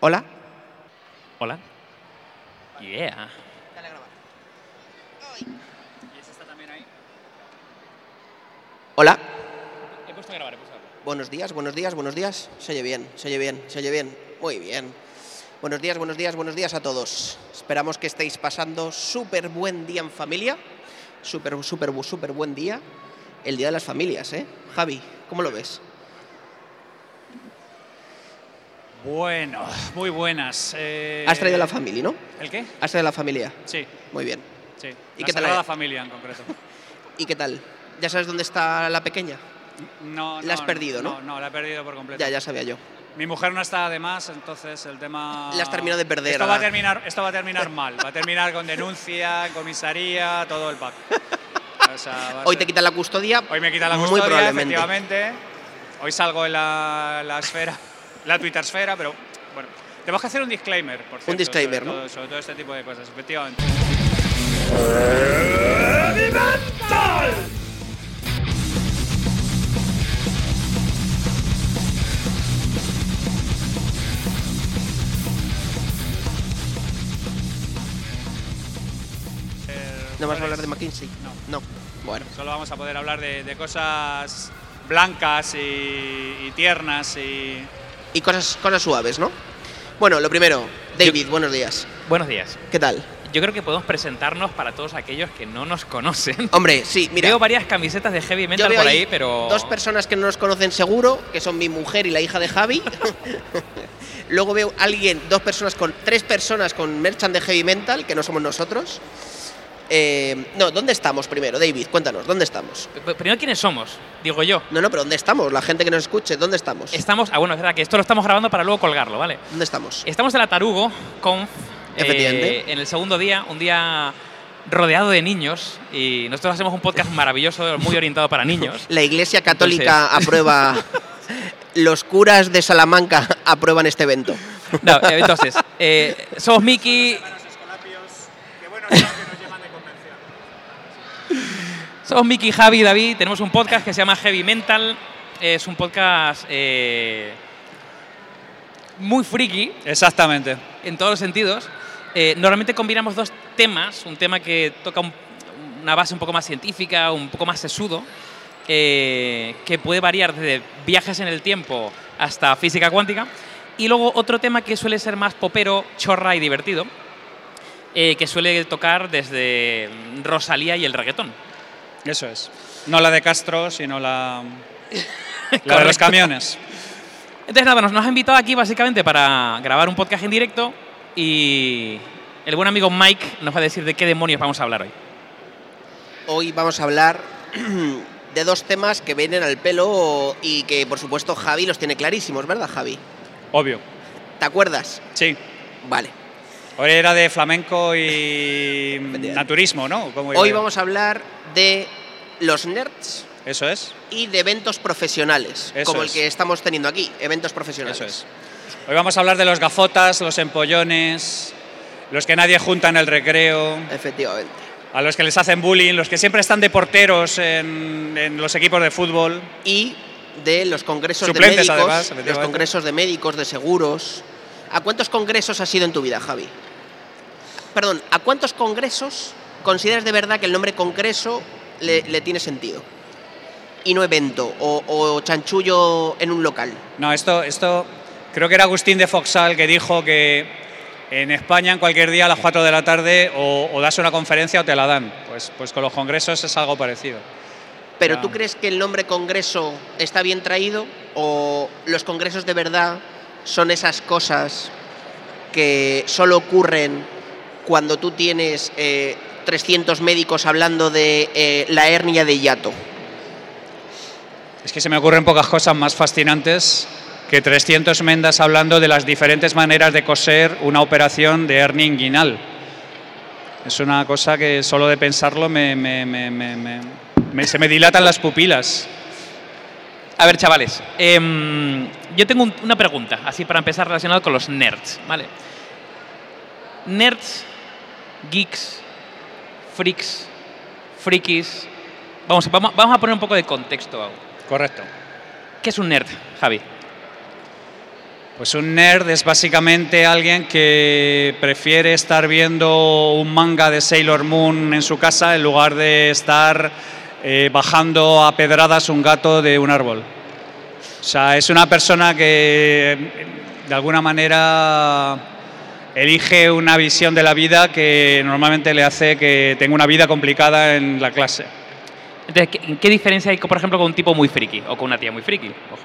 Hola. Hola. Yeah. Dale a grabar. ¿Y ese está también ahí? Hola. He puesto a grabar, he puesto a grabar. Buenos días, buenos días, buenos días. Se oye bien, se oye bien, se oye bien. Muy bien. Buenos días, buenos días, buenos días a todos. Esperamos que estéis pasando súper buen día en familia. Súper, súper, súper buen día. El Día de las Familias, ¿eh? Javi, ¿cómo lo ves? Bueno, muy buenas. Eh, Has traído la familia, ¿no? ¿El qué? Has traído la familia. Sí, Muy bien. sí. ¿Y la qué tal hay? Familia en concreto. ¿Y qué tal? ¿Ya sabes dónde está la pequeña? No, La has no, perdido, ¿no? No, no, la he perdido por completo. Ya, ya sabía yo. Mi mujer no está además, entonces el tema... La has terminado de perder, Esto va, a terminar, esto va a terminar mal. Va a terminar con denuncia, comisaría, todo el pack. O sea, Hoy ser- te quitan la custodia. Hoy me quita la Muy custodia, probablemente. efectivamente. Hoy salgo en la, la esfera, la Twitter esfera, pero bueno. Tenemos que hacer un disclaimer, por cierto. disclaimer, sobre ¿no? todo, sobre todo este tipo de cosas, efectivamente. ¿No vas a hablar de McKinsey? No. No. Bueno. Solo vamos a poder hablar de, de cosas blancas y, y tiernas y... Y cosas, cosas suaves, ¿no? Bueno, lo primero, David, buenos días. Buenos días. ¿Qué tal? Yo creo que podemos presentarnos para todos aquellos que no nos conocen. Hombre, sí, mira. Veo varias camisetas de heavy metal por ahí, pero. Dos personas que no nos conocen seguro, que son mi mujer y la hija de Javi. Luego veo alguien, dos personas con. tres personas con merchant de heavy metal, que no somos nosotros. Eh, no, ¿dónde estamos primero, David? Cuéntanos, ¿dónde estamos? Primero, ¿quiénes somos? Digo yo. No, no, pero ¿dónde estamos? La gente que nos escuche, ¿dónde estamos? Estamos. Ah, bueno, es verdad que esto lo estamos grabando para luego colgarlo, ¿vale? ¿Dónde estamos? Estamos en la Tarugo. Efectivamente. eh, en el segundo día, un día rodeado de niños. Y nosotros hacemos un podcast maravilloso, muy orientado para niños. La Iglesia Católica aprueba. Los curas de Salamanca aprueban este evento. No, eh, entonces, eh, somos Miki. Somos Miki, Javi y David. Tenemos un podcast que se llama Heavy Mental. Es un podcast eh, muy friki Exactamente. en todos los sentidos. Eh, normalmente combinamos dos temas. Un tema que toca un- una base un poco más científica, un poco más sesudo, eh, que puede variar desde viajes en el tiempo hasta física cuántica. Y luego otro tema que suele ser más popero, chorra y divertido, eh, que suele tocar desde Rosalía y el reggaetón. Eso es. No la de Castro, sino la, la de los camiones. Entonces, nada, nos, nos ha invitado aquí básicamente para grabar un podcast en directo y el buen amigo Mike nos va a decir de qué demonios vamos a hablar hoy. Hoy vamos a hablar de dos temas que vienen al pelo y que, por supuesto, Javi los tiene clarísimos, ¿verdad, Javi? Obvio. ¿Te acuerdas? Sí. Vale. Hoy era de flamenco y naturismo, ¿no? ¿Cómo iba Hoy vamos a hablar de los nerds Eso es. y de eventos profesionales, Eso como es. el que estamos teniendo aquí, eventos profesionales. Eso es. Hoy vamos a hablar de los gafotas, los empollones, los que nadie junta en el recreo, Efectivamente. a los que les hacen bullying, los que siempre están de porteros en, en los equipos de fútbol. Y de los congresos Suplentes, de médicos, además, los congresos de médicos, de seguros. ¿A cuántos congresos has ido en tu vida, Javi? Perdón, ¿a cuántos congresos consideras de verdad que el nombre congreso le, le tiene sentido? Y no evento o, o chanchullo en un local. No, esto, esto creo que era Agustín de Foxal que dijo que en España en cualquier día a las 4 de la tarde o, o das una conferencia o te la dan. Pues, pues con los congresos es algo parecido. Pero. ¿tú crees que el nombre congreso está bien traído o los congresos de verdad son esas cosas que solo ocurren cuando tú tienes eh, 300 médicos hablando de eh, la hernia de hiato? Es que se me ocurren pocas cosas más fascinantes que 300 mendas hablando de las diferentes maneras de coser una operación de hernia inguinal. Es una cosa que solo de pensarlo me, me- me- me- me- me- se me dilatan las pupilas. A ver, chavales, em, yo tengo un- una pregunta, así para empezar relacionado con los nerds, ¿vale? Nerds, geeks, freaks, frikis. Vamos, vamos, vamos a poner un poco de contexto. Correcto. ¿Qué es un nerd, Javi? Pues un nerd es básicamente alguien que prefiere estar viendo un manga de Sailor Moon en su casa en lugar de estar eh, bajando a pedradas un gato de un árbol. O sea, es una persona que de alguna manera elige una visión de la vida que normalmente le hace que tenga una vida complicada en la clase. Entonces, ¿qué, qué diferencia hay, por ejemplo, con un tipo muy friki o con una tía muy friki? Ojo.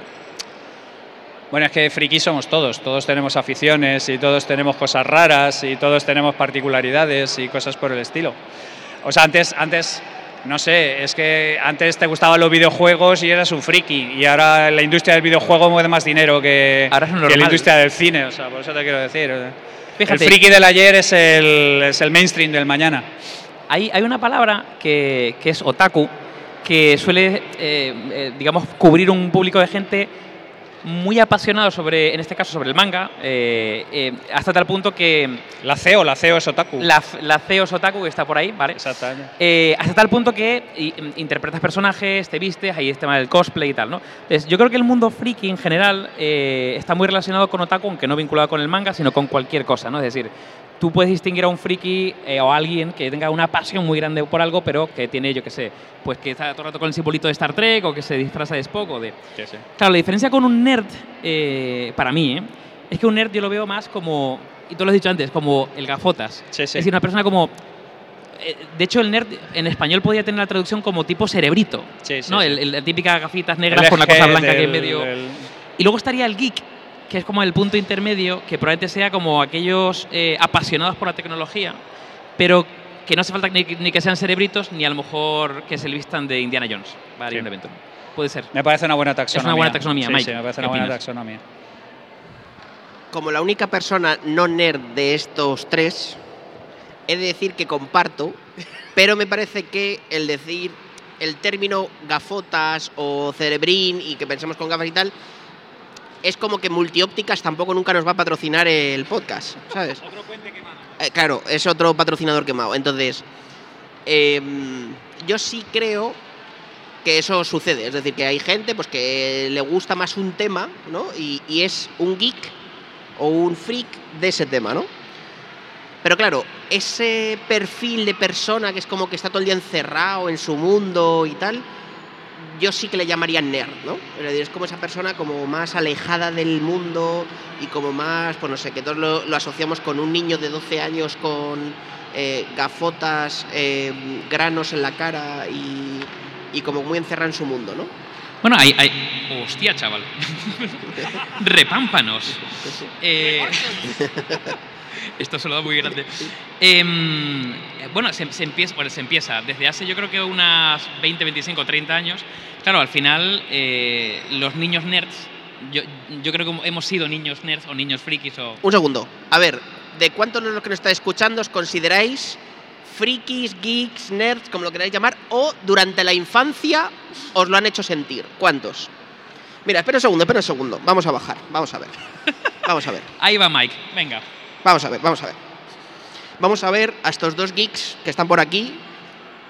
Bueno, es que friki somos todos, todos tenemos aficiones y todos tenemos cosas raras y todos tenemos particularidades y cosas por el estilo. O sea, antes, antes no sé, es que antes te gustaban los videojuegos y eras un friki y ahora la industria del videojuego mueve más dinero que, Ahora es que la industria del cine, o sea, por eso te quiero decir. Fíjate. El friki del ayer es el, es el mainstream del mañana. Hay, hay una palabra que, que es otaku, que suele, eh, eh, digamos, cubrir un público de gente muy apasionado sobre, en este caso, sobre el manga, eh, eh, hasta tal punto que La CEO, la CEO es otaku. la, la CEO es otaku, que está por ahí, ¿vale? Exactamente. Eh, hasta tal punto que i- interpretas personajes, te vistes, ahí el tema del cosplay y tal, ¿no? Entonces, yo creo que el mundo friki en general eh, está muy relacionado con otaku, aunque no vinculado con el manga, sino con cualquier cosa, ¿no? Es decir, tú puedes distinguir a un friki eh, o a alguien que tenga una pasión muy grande por algo, pero que tiene, yo qué sé, pues que está todo el rato con el simbolito de Star Trek o que se disfraza de Spock o de... Sí, sí. Claro, la diferencia con un nerd, eh, para mí, ¿eh? es que un nerd yo lo veo más como, y tú lo has dicho antes, como el gafotas. Sí. Es decir, una persona como... eh, De hecho, el nerd en español podría tener la traducción como tipo cerebrito. Sí, sí, ¿no? El, el- la típica gafitas negras con eje cosa blanca que del- en medio. del- Y luego estaría el geek, que es como el punto intermedio, que probablemente sea como aquellos eh, apasionados por la tecnología, pero que no hace falta ni, ni que sean cerebritos, ni a lo mejor que se vistan de Indiana Jones para ir a Sí. un evento. Puede ser. Me parece una buena taxonomía. buena taxonomía, Sí, Mike. sí, me parece ¿Qué una buena opinas? taxonomía. Como la única persona no nerd de estos tres, he de decir que comparto, pero me parece que el decir el término gafotas o cerebrín y que pensemos con gafas y tal, es como que multiópticas tampoco nunca nos va a patrocinar el podcast, ¿sabes? Eh, claro, es otro patrocinador quemado. Entonces, em, yo sí creo que eso sucede. Es decir, que hay gente pues, que le gusta más un tema, ¿no? Y, y es un geek o un freak de ese tema, ¿no? Pero claro, ese perfil de persona que es como que está todo el día encerrado en su mundo y tal, yo sí que le llamaría nerd, ¿no? Es decir, es como esa persona como más alejada del mundo y como más, pues no sé, que todos lo, lo asociamos con un niño de 12 años con eh, gafotas, eh, granos en la cara y, y como muy encerrado en su mundo, ¿no? Bueno, hay. hay... Hostia, chaval. Repámpanos. Eh, Esto se lo da muy grande. Em, bueno, se, se empieza, bueno, se empieza desde hace yo creo que unas 20, 25, 30 años. Claro, al final eh, los niños nerds, yo, yo creo que hemos sido niños nerds o niños frikis o... Un segundo. A ver, ¿de cuántos de los que nos estáis escuchando os consideráis frikis, geeks, nerds, como lo queráis llamar, o durante la infancia os lo han hecho sentir? ¿Cuántos? Mira, espera un segundo, espera un segundo. Vamos a bajar, vamos a ver. Vamos a ver, Ahí va Mike, venga. Vamos a ver, vamos a ver. Vamos a ver a estos dos geeks que están por aquí,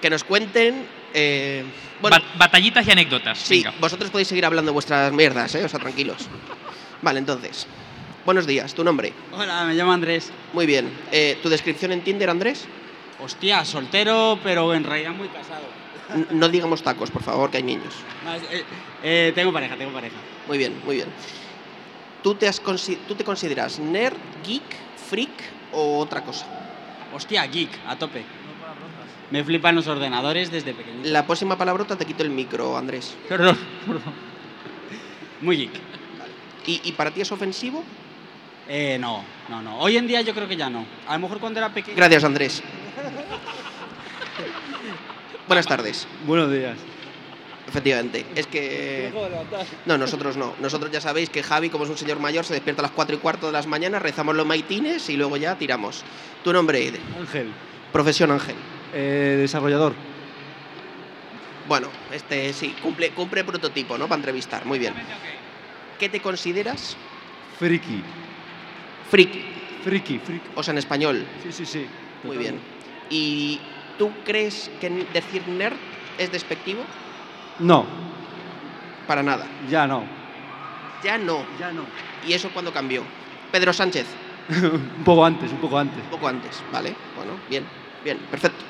que nos cuenten... eh, bueno, Ba- batallitas y anécdotas. Sí, venga. vosotros podéis seguir hablando vuestras mierdas, ¿eh? O sea, tranquilos. Vale, entonces. Buenos días, tu nombre. Hola, me llamo Andrés. Muy bien. Eh, ¿Tu descripción en Tinder, Andrés? Hostia, soltero, pero en realidad muy casado. N- No digamos tacos, por favor, que hay niños. Eh, eh, tengo pareja, tengo pareja. Muy bien, muy bien. ¿Tú te, has consi- ¿Tú te consideras nerd, geek, freak o otra cosa? Hostia, geek, a tope. Me flipan los ordenadores desde pequeñito. La próxima palabrota te quito el micro, Andrés. Perdón, perdón. Muy geek. ¿Y, y para ti es ofensivo? Eh, no, no, no. Hoy en día yo creo que ya no. A lo mejor cuando era pequeño. Gracias, Andrés. Buenas tardes. Buenos días. Efectivamente. Es que... No, nosotros no. Nosotros ya sabéis que Javi, como es un señor mayor, se despierta a las 4 y cuarto de las mañanas, rezamos los maitines y luego ya tiramos. Tu nombre, Ángel, profesión Ángel. eh, desarrollador. Bueno, este sí, cumple, cumple prototipo, ¿no? Para entrevistar. Muy bien. ¿Qué te consideras? Friki. Friki. Friki, friki. O sea, en español. Sí, sí, sí. Muy bien. ¿Y tú crees que decir nerd es despectivo? No, Para nada. ya no. Ya no. Ya no. ¿Y eso cuándo cambió? Pedro Sánchez, un poco antes, un poco antes. un poco antes, ¿vale? Bueno, bien, bien, perfecto.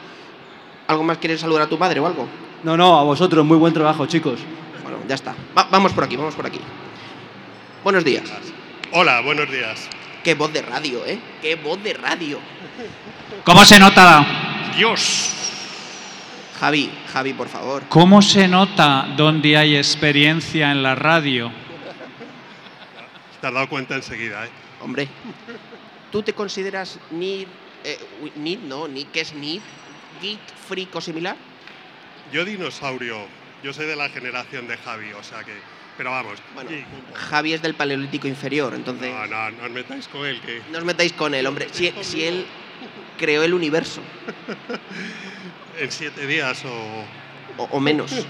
¿Algo más quieres saludar a tu madre o algo? No, no, a vosotros, muy buen trabajo, chicos. Bueno, ya está. Va- vamos por aquí, vamos por aquí. Buenos días. Hola, buenos días. Qué voz de radio, ¿eh? Qué voz de radio. ¿Cómo se nota? Dios. Javi, Javi, por favor. ¿Cómo se nota donde hay experiencia en la radio? Te has dado cuenta enseguida, ¿eh? Hombre, ¿tú te consideras ni eh, NID, no, ni qué es NID, geek, freak o similar? Yo dinosaurio. Yo soy de la generación de Javi, o sea que... Pero vamos. Bueno, Javi es del paleolítico inferior, entonces no, no, no os metáis con él, que no os metáis con él, hombre. Si, si él creó el universo, en siete días o... o, o menos.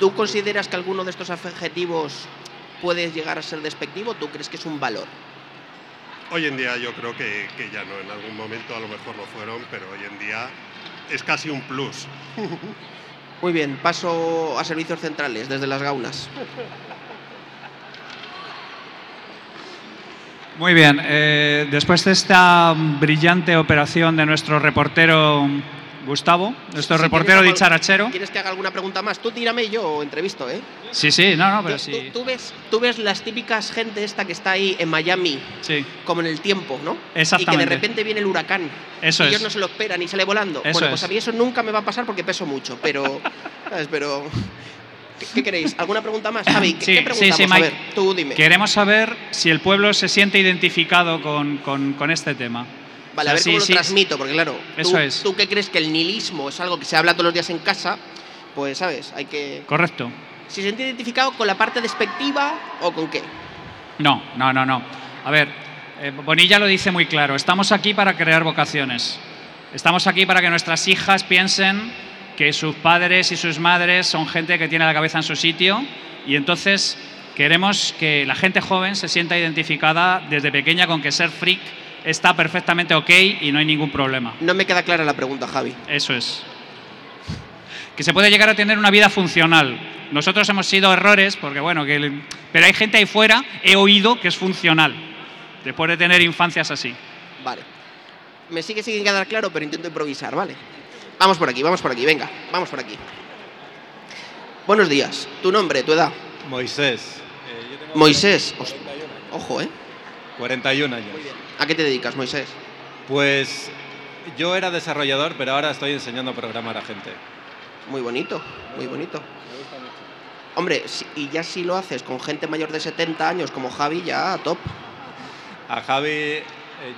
¿Tú consideras que alguno de estos adjetivos puede llegar a ser despectivo? ¿Tú crees que es un valor? Hoy en día yo creo que, que ya no. En algún momento a lo mejor lo fueron, pero hoy en día es casi un plus. Muy bien, paso a servicios centrales desde las gaunas. Muy bien, eh, después de esta brillante operación de nuestro reportero Gustavo, nuestro Si reportero dicharachero. ¿Quieres que haga alguna pregunta más? Tú tírame y yo entrevisto, ¿eh? Sí, sí, no, no, pero tú, sí. tú- tú ves, tú ves las típicas gente esta que está ahí en Miami, Sí, como en el tiempo, ¿no? Y que de Exactamente. repente viene el huracán. Eso y es. ellos no se lo esperan y sale volando. Eso bueno, pues es. a mí eso nunca me va a pasar porque peso mucho, pero. ¿sabes? Pero. ¿Qué, qué queréis? ¿Alguna pregunta más, Javi? ¿Qué, Sí, qué sí, preguntamos? sí, a Mike. ver, tú dime. Queremos saber si el pueblo se siente identificado con, con- con este tema. Vale, O a ver sea, cómo sí, lo sí, transmito, porque claro, Eso tú, es. tú que crees que el nihilismo es algo que se habla todos los días en casa, pues, ¿sabes? Hay que. Correcto. Se siente identificado con la parte despectiva o con qué. No, no, no, no. A ver, eh, Bonilla lo dice muy claro. Estamos aquí para crear vocaciones. Estamos aquí para que nuestras hijas piensen que sus padres y sus madres son gente que tiene la cabeza en su sitio y entonces queremos que la gente joven se sienta identificada desde pequeña con que ser freak está perfectamente ok y no hay ningún problema. No me queda clara la pregunta, Javi. Eso es. Que se puede llegar a tener una vida funcional. Nosotros hemos sido errores, porque bueno, que el- pero hay gente ahí fuera, he oído que es funcional, después de tener infancias así. Vale. Me sigue sin quedar claro, pero intento improvisar, ¿vale? Vamos por aquí, vamos por aquí, venga, vamos por aquí. Buenos días. ¿Tu nombre, tu edad? Moisés. Eh, yo tengo Moisés. 41 años. Ojo, ¿eh? 41 años. ¿A qué te dedicas, Moisés? Pues yo era desarrollador, pero ahora estoy enseñando a programar a gente. Muy bonito, muy bonito. Hombre, si- y ya si lo haces con gente mayor de 70 años como Javi, ya top. A Javi eh,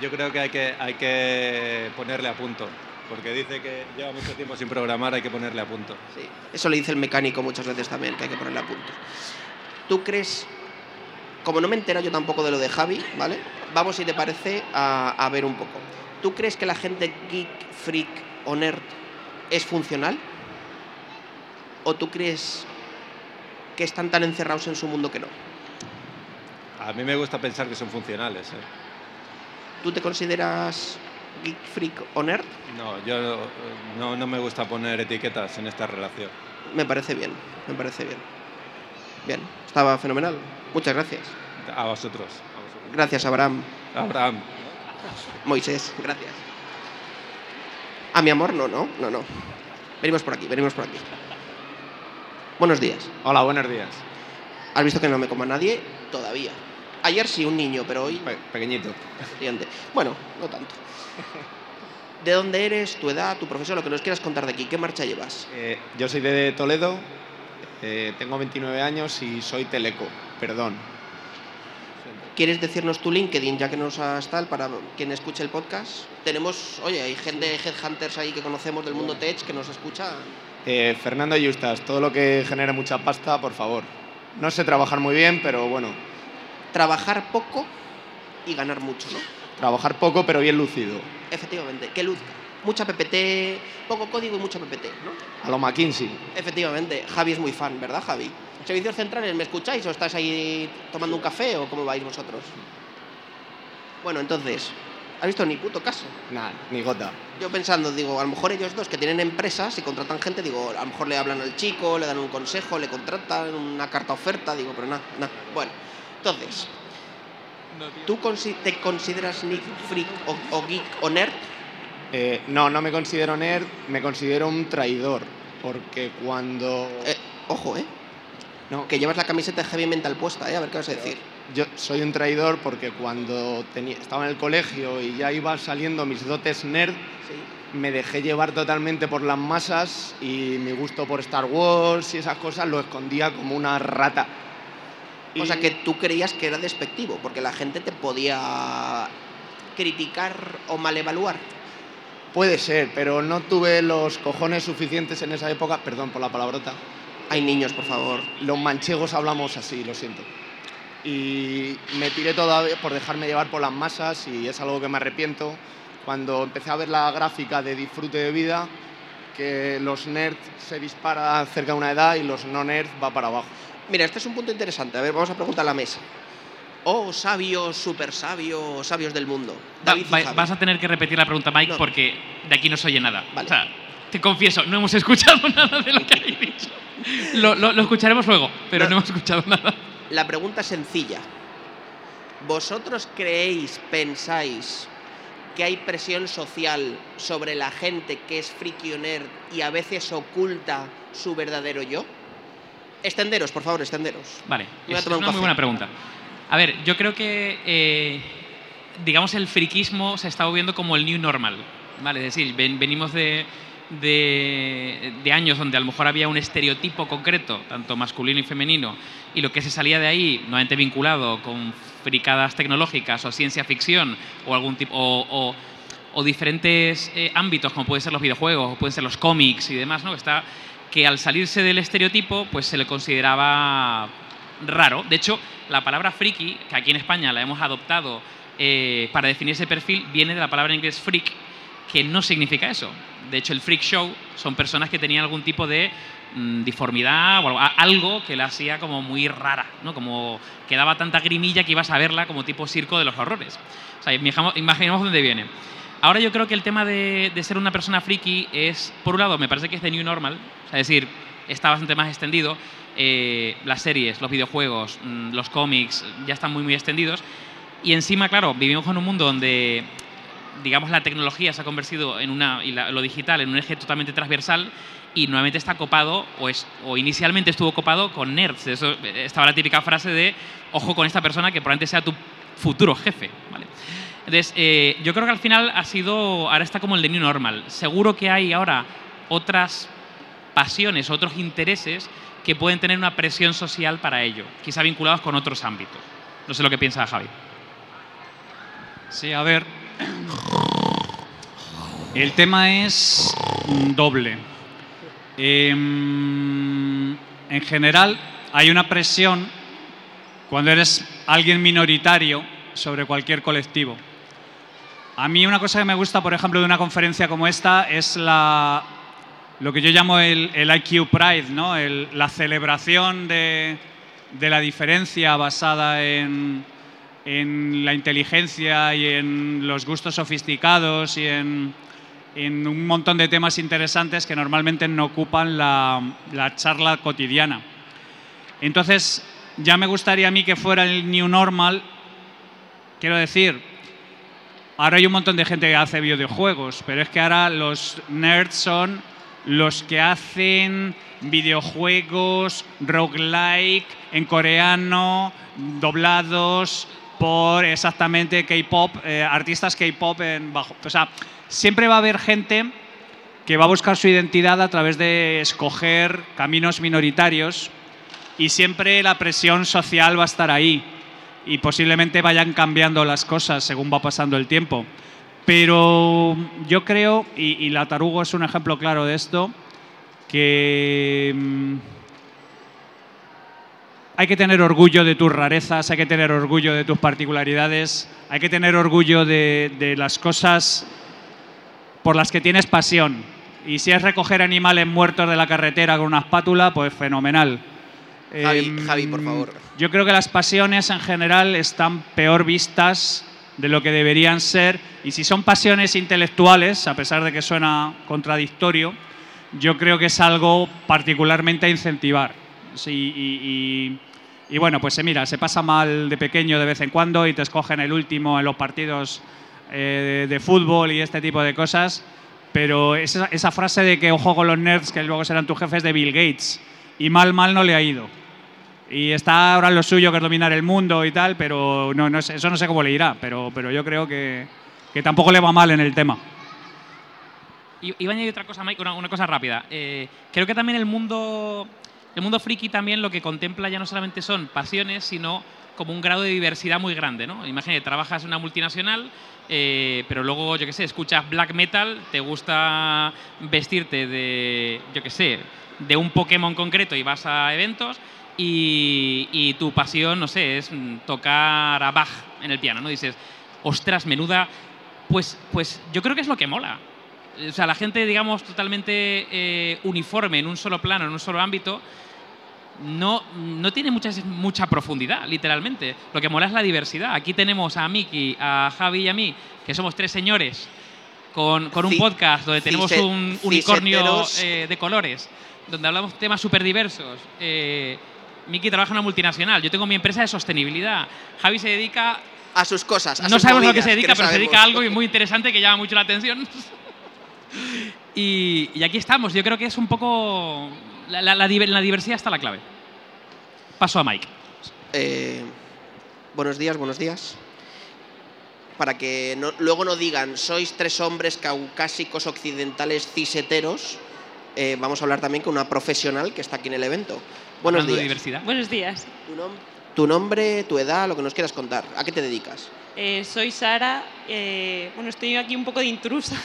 yo creo que hay, que hay que ponerle a punto, porque dice que lleva mucho tiempo sin programar, hay que ponerle a punto. Sí. Eso le dice el mecánico muchas veces también, que hay que ponerle a punto. ¿Tú crees, como no me entero yo tampoco de lo de Javi, ¿vale? Vamos, si te parece, a, a ver un poco. ¿Tú crees que la gente geek, freak o nerd es funcional? ¿O tú crees que están tan encerrados en su mundo que no? A mí me gusta pensar que son funcionales. ¿eh? ¿Tú te consideras geek, freak o nerd? No, yo no, no me gusta poner etiquetas en esta relación. Me parece bien, me parece bien. Bien, estaba fenomenal. Muchas gracias. A vosotros. Gracias, Abraham. Abraham. Moisés, gracias. A mi amor, no, no, no, no. Venimos por aquí, venimos por aquí. Buenos días. Hola, buenos días. ¿Has visto que no me coma nadie? Todavía. Ayer sí, un niño, pero hoy... Pe- pequeñito. Siguiente. Bueno, no tanto. ¿De dónde eres, tu edad, tu profesión, lo que nos quieras contar de aquí? ¿Qué marcha llevas? Eh, yo soy de Toledo, eh, tengo 29 años y soy teleco. Perdón. ¿Quieres decirnos tu LinkedIn, ya que nos has tal, para quien escuche el podcast? Tenemos, oye, hay gente, headhunters ahí que conocemos del mundo tech que nos escucha. Eh, Fernando Justas, todo lo que genere mucha pasta, por favor. No sé trabajar muy bien, pero bueno, Trabajar poco y ganar mucho, ¿no? trabajar poco, pero bien lucido. Efectivamente, que luzca. Mucha PPT, poco código y mucha PPT, ¿no? A lo McKinsey. Efectivamente, Javi es muy fan, ¿verdad, Javi? Servicios centrales, ¿me escucháis o estáis ahí tomando un café o cómo vais vosotros? Bueno, entonces, ¿has visto ni puto caso? Nada, ni gota. Yo pensando, digo, a lo mejor ellos dos que tienen empresas y contratan gente, digo, a lo mejor le hablan al chico, le dan un consejo, le contratan una carta oferta, digo, pero nada, nada. Bueno, Entonces, ¿tú consi- te consideras Nick freak o, o geek o nerd? Eh, no, no me considero nerd, me considero un traidor. Porque cuando. Eh, ojo, ¿eh? no, Que llevas la camiseta de Heavy Mental puesta, ¿eh? A ver qué vas a decir. Yo soy un traidor porque cuando tenía- estaba en el colegio y ya iban saliendo mis dotes nerd, me dejé llevar totalmente por las masas y mi gusto por Star Wars y esas cosas lo escondía como una rata. O Y- sea, que tú creías que era despectivo, porque la gente te podía criticar o malevaluar. Puede ser, pero no tuve los cojones suficientes en esa época, perdón por la palabrota. Hay niños, por favor. Los manchegos hablamos así, lo siento. Y me tiré todavía por dejarme llevar por las masas y es algo que me arrepiento. Cuando empecé a ver la gráfica de disfrute de vida, que los nerds se dispara cerca de una edad y los no nerds va para abajo. Mira, este es un punto interesante. A ver, vamos a preguntar a la mesa. Oh, sabios, super sabios, sabios del mundo. David va- vas a tener que repetir la pregunta, Mike, No. porque de aquí no se oye nada. Vale. O sea, te confieso, no hemos escuchado nada de lo que habéis dicho. Lo, lo- lo escucharemos luego, pero No. no hemos escuchado nada. La pregunta es sencilla. ¿Vosotros creéis, pensáis que hay presión social sobre la gente que es friki o nerd y a veces oculta su verdadero yo? Extenderos, por favor, extenderos. Vale, es, es una muy buena pregunta. A ver, yo creo que, eh, digamos, el friquismo se está viendo como el new normal. ¿vale? Es decir, ven- venimos de, años donde a lo mejor había un estereotipo concreto, tanto masculino y femenino, y lo que se salía de ahí, nuevamente vinculado con fricadas tecnológicas o ciencia ficción o algún tipo. o- diferentes eh, ámbitos, como pueden ser los videojuegos, o pueden ser los cómics y demás, ¿no? Que al salirse del estereotipo, pues se le consideraba raro. De hecho, la palabra friki, que aquí en España la hemos adoptado eh, para definir ese perfil, viene de la palabra en inglés freak, que no significa eso. De hecho, el freak show son personas que tenían algún tipo de mm, deformidad o algo, que la hacía como muy rara, ¿no? Como que daba tanta grimilla que ibas a verla como tipo circo de los horrores. O sea, imaginemos dónde viene. Ahora yo creo que el tema de, de ser una persona friki es, por un lado, me parece que es de New Normal, es decir, está bastante más extendido. Eh, las series, los videojuegos, mm, los cómics ya están muy, muy extendidos. Y encima, claro, vivimos en un mundo donde, digamos, la tecnología se ha convertido en una, y la- lo digital en un eje totalmente transversal y nuevamente está copado, o, es, o inicialmente estuvo copado con nerds. Eso, eh, estaba la típica frase de, ojo con esta persona que probablemente sea tu futuro jefe. ¿vale? Entonces, eh, yo creo que al final ha sido, ahora está como el de New Normal. Seguro que hay ahora otras pasiones, otros intereses que pueden tener una presión social para ello, quizá vinculados con otros ámbitos. No sé lo que piensa Javi. Sí, a ver. El tema es doble. Em, en general, hay una presión cuando eres alguien minoritario sobre cualquier colectivo. A mí una cosa que me gusta, por ejemplo, de una conferencia como esta es la, lo que yo llamo el, IQ Pride, ¿no? La celebración de, la diferencia basada en, la inteligencia y en los gustos sofisticados y en, un montón de temas interesantes que normalmente no ocupan la charla cotidiana. Entonces, ya me gustaría a mí que fuera el New Normal, quiero decir, ahora hay un montón de gente que hace videojuegos, pero es que ahora los nerds son los que hacen videojuegos roguelike en coreano, doblados por exactamente K-pop, eh, artistas K-pop en bajo. O sea, siempre va a haber gente que va a buscar su identidad a través de escoger caminos minoritarios y siempre la presión social va a estar ahí y posiblemente vayan cambiando las cosas según va pasando el tiempo. Pero yo creo, y, y la tarugo es un ejemplo claro de esto, que mm, hay que tener orgullo de tus rarezas, hay que tener orgullo de tus particularidades, hay que tener orgullo de, de las cosas por las que tienes pasión. Y si es recoger animales muertos de la carretera con una espátula, pues fenomenal. Javi, Em, Javi, por favor. Yo creo que las pasiones en general están peor vistas de lo que deberían ser. Y si son pasiones intelectuales, a pesar de que suena contradictorio, yo creo que es algo particularmente a incentivar. Sí, y, bueno, pues se mira, se pasa mal de pequeño de vez en cuando y te escogen el último en los partidos eh, de fútbol y este tipo de cosas. Pero esa, esa frase de que ojo con los nerds que luego serán tus jefes de Bill Gates. Y mal, mal no le ha ido. Y está ahora lo suyo, que es dominar el mundo y tal, pero no, no sé- eso no sé cómo le irá. Pero, pero yo creo que, que tampoco le va mal en el tema. I- Iba a añadir otra cosa, Mike, una, una cosa rápida. Eh, creo que también el mundo, el mundo friki también lo que contempla ya no solamente son pasiones, sino como un grado de diversidad muy grande, ¿no? Imagínate, trabajas en una multinacional, eh, pero luego, yo qué sé, escuchas black metal, te gusta vestirte de, yo qué sé, de un Pokémon concreto y vas a eventos y, y tu pasión, no sé, es mm, tocar a Bach en el piano, ¿no? Dices, ostras, menuda... Pues, pues yo creo que es lo que mola. O sea, la gente, digamos, totalmente eh, uniforme en un solo plano, en un solo ámbito, no, no tiene mucha, mucha profundidad, literalmente. Lo que mola es la diversidad. Aquí tenemos a Miki, a Javi y a mí, que somos tres señores con, con un podcast donde tenemos un unicornio eh, de colores, donde hablamos temas súper diversos. Eh, Miki trabaja en una multinacional, yo tengo mi empresa de sostenibilidad. Javi se dedica A sus cosas. a no sus sabemos a lo que se dedica, no pero se dedica a algo muy interesante que llama mucho la atención. y, y aquí estamos. Yo creo que es un poco. La, la- la diver- la diversidad está la clave. Paso a Mike. Eh, buenos días, buenos días. Para que no- luego no digan, sois tres hombres caucásicos occidentales ciseteros, eh, vamos a hablar también con una profesional que está aquí en el evento. Buenos de días. diversidad. Buenos días. Tu, nom- tu nombre, tu edad, lo que nos quieras contar. ¿A qué te dedicas? Eh, soy Sara. eh, bueno, estoy aquí un poco de intrusa.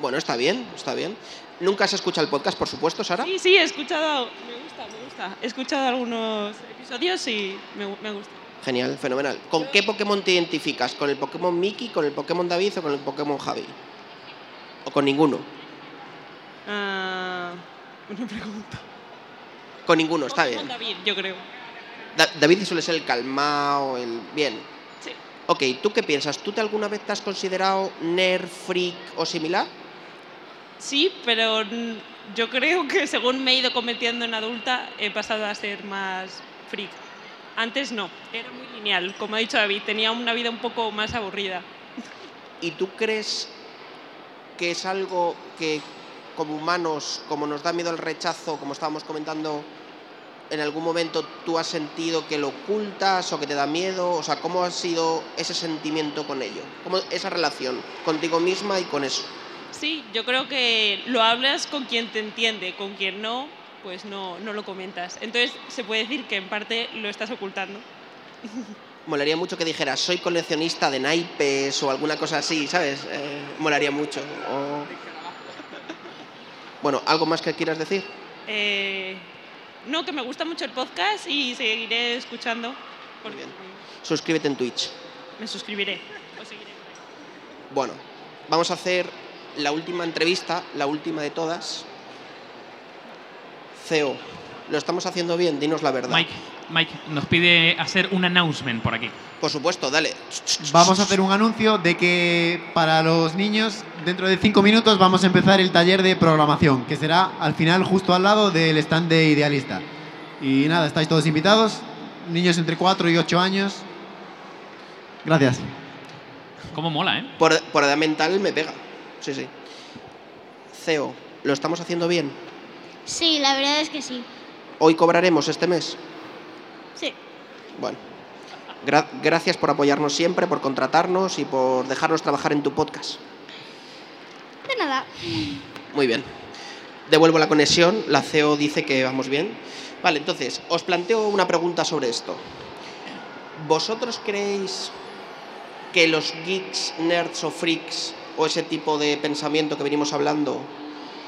Bueno, está bien, está bien. ¿Nunca has escuchado el podcast, por supuesto, Sara? Sí, sí, he escuchado. Me gusta, me gusta. He escuchado algunos episodios y me gusta. Genial, fenomenal. ¿Con qué Pokémon te identificas? ¿Con el Pokémon Mickey, con el Pokémon David o con el Pokémon Javi? ¿O con ninguno? Ah, una pregunta. Con ninguno, está bien. Pokémon David, yo creo. Da- David suele ser el calmao, el... Bien. Sí. Ok, ¿tú qué piensas? ¿Tú te alguna vez te has considerado nerd, freak o similar? Sí, pero yo creo que según me he ido convirtiendo en adulta, he pasado a ser más freak. Antes no, era muy lineal. Como ha dicho David, tenía una vida un poco más aburrida. ¿Y tú crees que es algo que como humanos, como nos da miedo el rechazo, como estábamos comentando, en algún momento tú has sentido que lo ocultas o que te da miedo? O sea, ¿cómo ha sido ese sentimiento con ello? ¿Cómo esa relación contigo misma y con eso? Sí, yo creo que lo hablas con quien te entiende, con quien no, pues no, no lo comentas. Entonces se puede decir que en parte lo estás ocultando. Molaría mucho que dijeras, soy coleccionista de naipes o alguna cosa así, ¿sabes? Eh, molaría mucho. O- Bueno, ¿algo más que quieras decir? Eh, no, que me gusta mucho el podcast y seguiré escuchando. porque bien. Suscríbete en Twitch. Me suscribiré. Seguiré. Bueno, vamos a hacer la última entrevista, la última de todas. CEO, ¿lo estamos haciendo bien? Dinos la verdad. Mike, Mike nos pide hacer un announcement por aquí. Por supuesto, dale. Vamos a hacer un anuncio de que para los niños, dentro de cinco minutos, vamos a empezar el taller de programación, que será al final justo al lado del stand de Idealista. Y nada, estáis todos invitados, niños entre 4 y 8 años. Gracias. Cómo mola, ¿eh? Por, por edad mental me pega. Sí, sí. CEO, ¿lo estamos haciendo bien? Sí, la verdad es que sí. ¿Hoy cobraremos este mes? Sí. Bueno. Gra- gracias por apoyarnos siempre, por contratarnos y por dejarnos trabajar en tu podcast. De nada. Muy bien. Devuelvo la conexión. La CEO dice que vamos bien. Vale, entonces, os planteo una pregunta sobre esto. ¿Vosotros creéis que los geeks, nerds o freaks o ese tipo de pensamiento que venimos hablando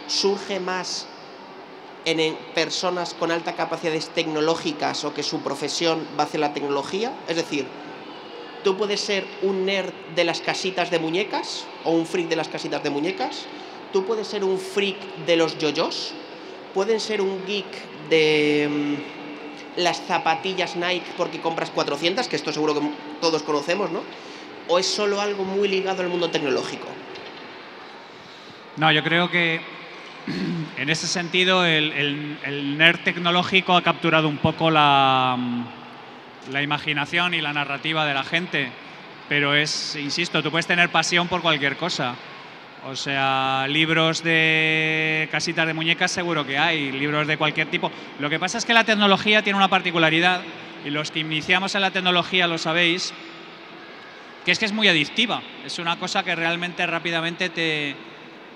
surge más en, personas con altas capacidades tecnológicas o que su profesión va hacia la tecnología? Es decir, tú puedes ser un nerd de las casitas de muñecas o un freak de las casitas de muñecas. Tú puedes ser un freak de los yoyos. Pueden ser un geek de mm, las zapatillas Nike porque compras 400, que esto seguro que todos conocemos, ¿no? ¿O es solo algo muy ligado al mundo tecnológico? No, yo creo que en ese sentido el, el- el nerd tecnológico ha capturado un poco la, la imaginación y la narrativa de la gente, pero es, insisto, tú puedes tener pasión por cualquier cosa. O sea, libros de casitas de muñecas seguro que hay, libros de cualquier tipo. Lo que pasa es que la tecnología tiene una particularidad, y los que iniciamos en la tecnología lo sabéis, que es que es muy adictiva. Es una cosa que realmente rápidamente te,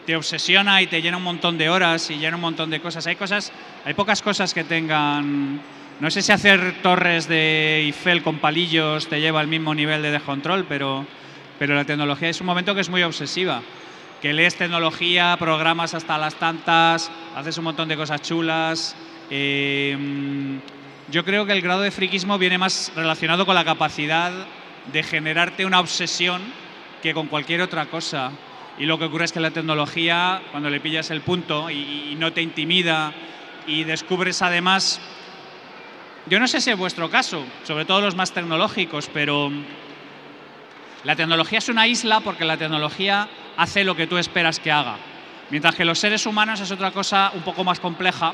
te obsesiona y te llena un montón de horas y llena un montón de cosas. Hay cosas, hay pocas cosas que tengan. No sé si hacer torres de Eiffel con palillos te lleva al mismo nivel de descontrol, pero, pero la tecnología es un momento que es muy obsesiva. Que lees tecnología, programas hasta las tantas, haces un montón de cosas chulas. eh, yo creo que el grado de friquismo viene más relacionado con la capacidad de generarte una obsesión que con cualquier otra cosa. Y lo que ocurre es que la tecnología, cuando le pillas el punto y, y no te intimida y descubres además, yo no sé si es vuestro caso, sobre todo los más tecnológicos, pero la tecnología es una isla porque la tecnología hace lo que tú esperas que haga. Mientras que los seres humanos es otra cosa un poco más compleja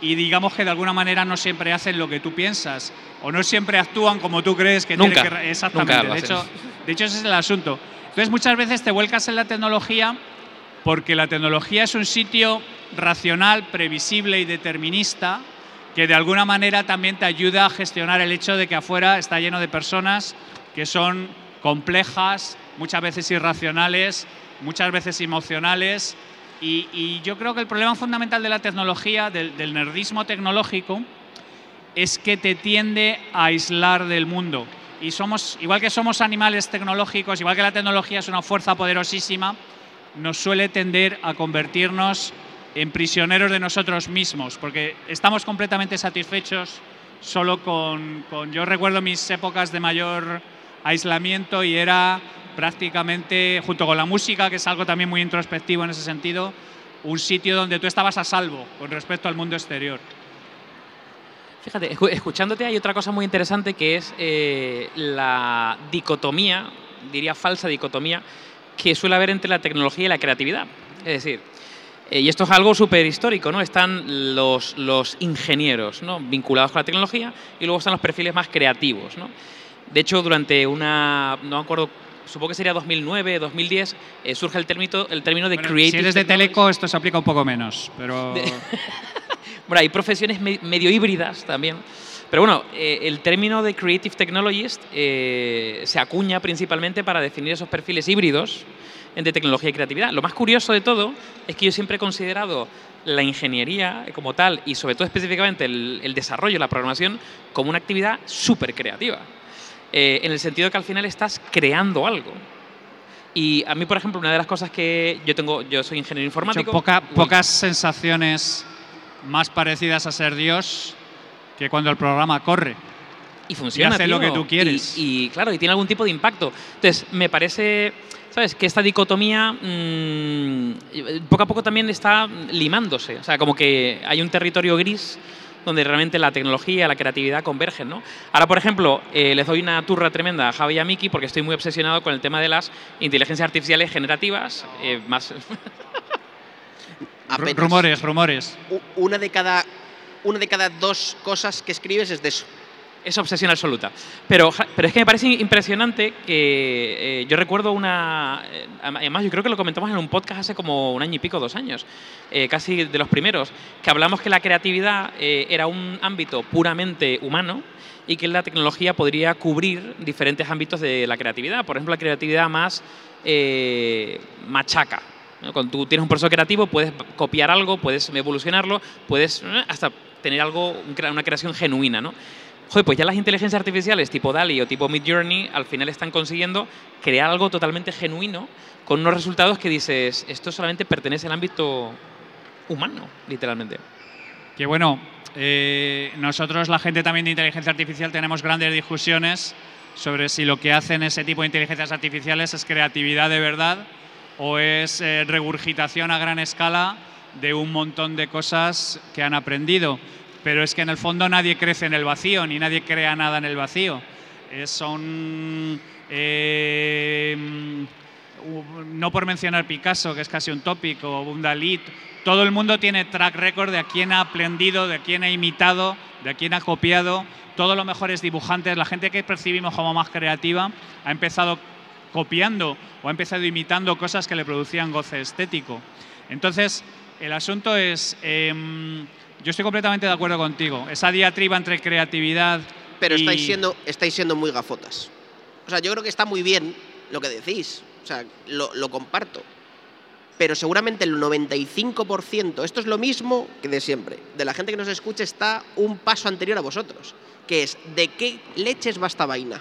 y digamos que de alguna manera no siempre hacen lo que tú piensas o no siempre actúan como tú crees que Nunca, tienen que exactamente. nunca de hecho, de hecho ese es el asunto. Entonces muchas veces te vuelcas en la tecnología porque la tecnología es un sitio racional, previsible y determinista que de alguna manera también te ayuda a gestionar el hecho de que afuera está lleno de personas que son complejas, muchas veces irracionales, muchas veces emocionales. Y, yo creo que el problema fundamental de la tecnología, del, del nerdismo tecnológico, es que te tiende a aislar del mundo. Y somos, igual que somos animales tecnológicos, igual que la tecnología es una fuerza poderosísima, nos suele tender a convertirnos en prisioneros de nosotros mismos, porque estamos completamente satisfechos solo con, con- Yo recuerdo mis épocas de mayor aislamiento y era prácticamente, junto con la música, que es algo también muy introspectivo en ese sentido, un sitio donde tú estabas a salvo con respecto al mundo exterior. Fíjate, escu- escuchándote hay otra cosa muy interesante que es eh, la dicotomía, diría falsa dicotomía, que suele haber entre la tecnología y la creatividad. Es decir, eh, y esto es algo súper histórico, ¿no? Están los, los ingenieros, ¿no? Vinculados con la tecnología y luego están los perfiles más creativos, ¿no? De hecho, durante una, no me acuerdo, supongo que sería 2009, 2010, eh, surge el término, el término de Bueno, creative si eres de. Teleco, esto se aplica un poco menos, pero... Bueno, hay profesiones me- medio híbridas también. Pero bueno, eh, el término de Creative Technologist eh, se acuña principalmente para definir esos perfiles híbridos entre tecnología y creatividad. Lo más curioso de todo es que yo siempre he considerado la ingeniería como tal y sobre todo específicamente el, el desarrollo, la programación, como una actividad súper creativa. Eh, en el sentido que al final estás creando algo. Y a mí, por ejemplo, una de las cosas que yo tengo, yo soy ingeniero informático. poca- Uy. pocas sensaciones más parecidas a ser Dios que cuando el programa corre. y funciona. hace lo tío. que tú quieres. Y, y, claro, y tiene algún tipo de impacto. Entonces, me parece, ¿sabes? Que esta dicotomía mm, poco a poco también está limándose. O sea, como que hay un territorio gris donde realmente la tecnología y la creatividad convergen, ¿no? Ahora, por ejemplo, eh, les doy una turra tremenda a Javi y a Miki porque estoy muy obsesionado con el tema de las inteligencias artificiales generativas, eh, más... Apenas. Rumores, rumores. Una de cada una de cada dos cosas que escribes es de eso. Es obsesión absoluta. Pero, pero es que me parece impresionante que eh, yo recuerdo una... eh, además, yo creo que lo comentamos en un podcast hace como un año y pico, dos años, eh, casi de los primeros, que hablamos que la creatividad eh, era un ámbito puramente humano y que la tecnología podría cubrir diferentes ámbitos de la creatividad. Por ejemplo, la creatividad más eh, machaca. ¿No? Cuando tú tienes un proceso creativo, puedes copiar algo, puedes evolucionarlo, puedes hasta tener algo, una creación genuina, ¿no? Joder, pues ya las inteligencias artificiales tipo DALI o tipo Midjourney al final están consiguiendo crear algo totalmente genuino con unos resultados que dices, esto solamente pertenece al ámbito humano, literalmente. Que bueno, eh, nosotros, la gente también de inteligencia artificial, tenemos grandes discusiones sobre si lo que hacen ese tipo de inteligencias artificiales es creatividad de verdad o es eh, regurgitación a gran escala de un montón de cosas que han aprendido. Pero es que en el fondo nadie crece en el vacío, ni nadie crea nada en el vacío. Eh, son. no por mencionar Picasso, que es casi un tópico, un Dalí, todo el mundo tiene track record de a quién ha aprendido, de quién ha imitado de quién ha copiado. Todos los mejores dibujantes, la gente que percibimos como más creativa, ha empezado copiando o ha empezado imitando cosas que le producían goce estético. Entonces, el asunto es, em, yo estoy completamente de acuerdo contigo, esa diatriba entre creatividad Pero y- estáis siendo, estáis siendo muy gafotas. O sea, yo creo que está muy bien lo que decís. O sea, lo, lo comparto. Pero seguramente el 95%, esto es lo mismo que de siempre, de la gente que nos escucha está un paso anterior a vosotros, que es ¿de qué leches va esta vaina?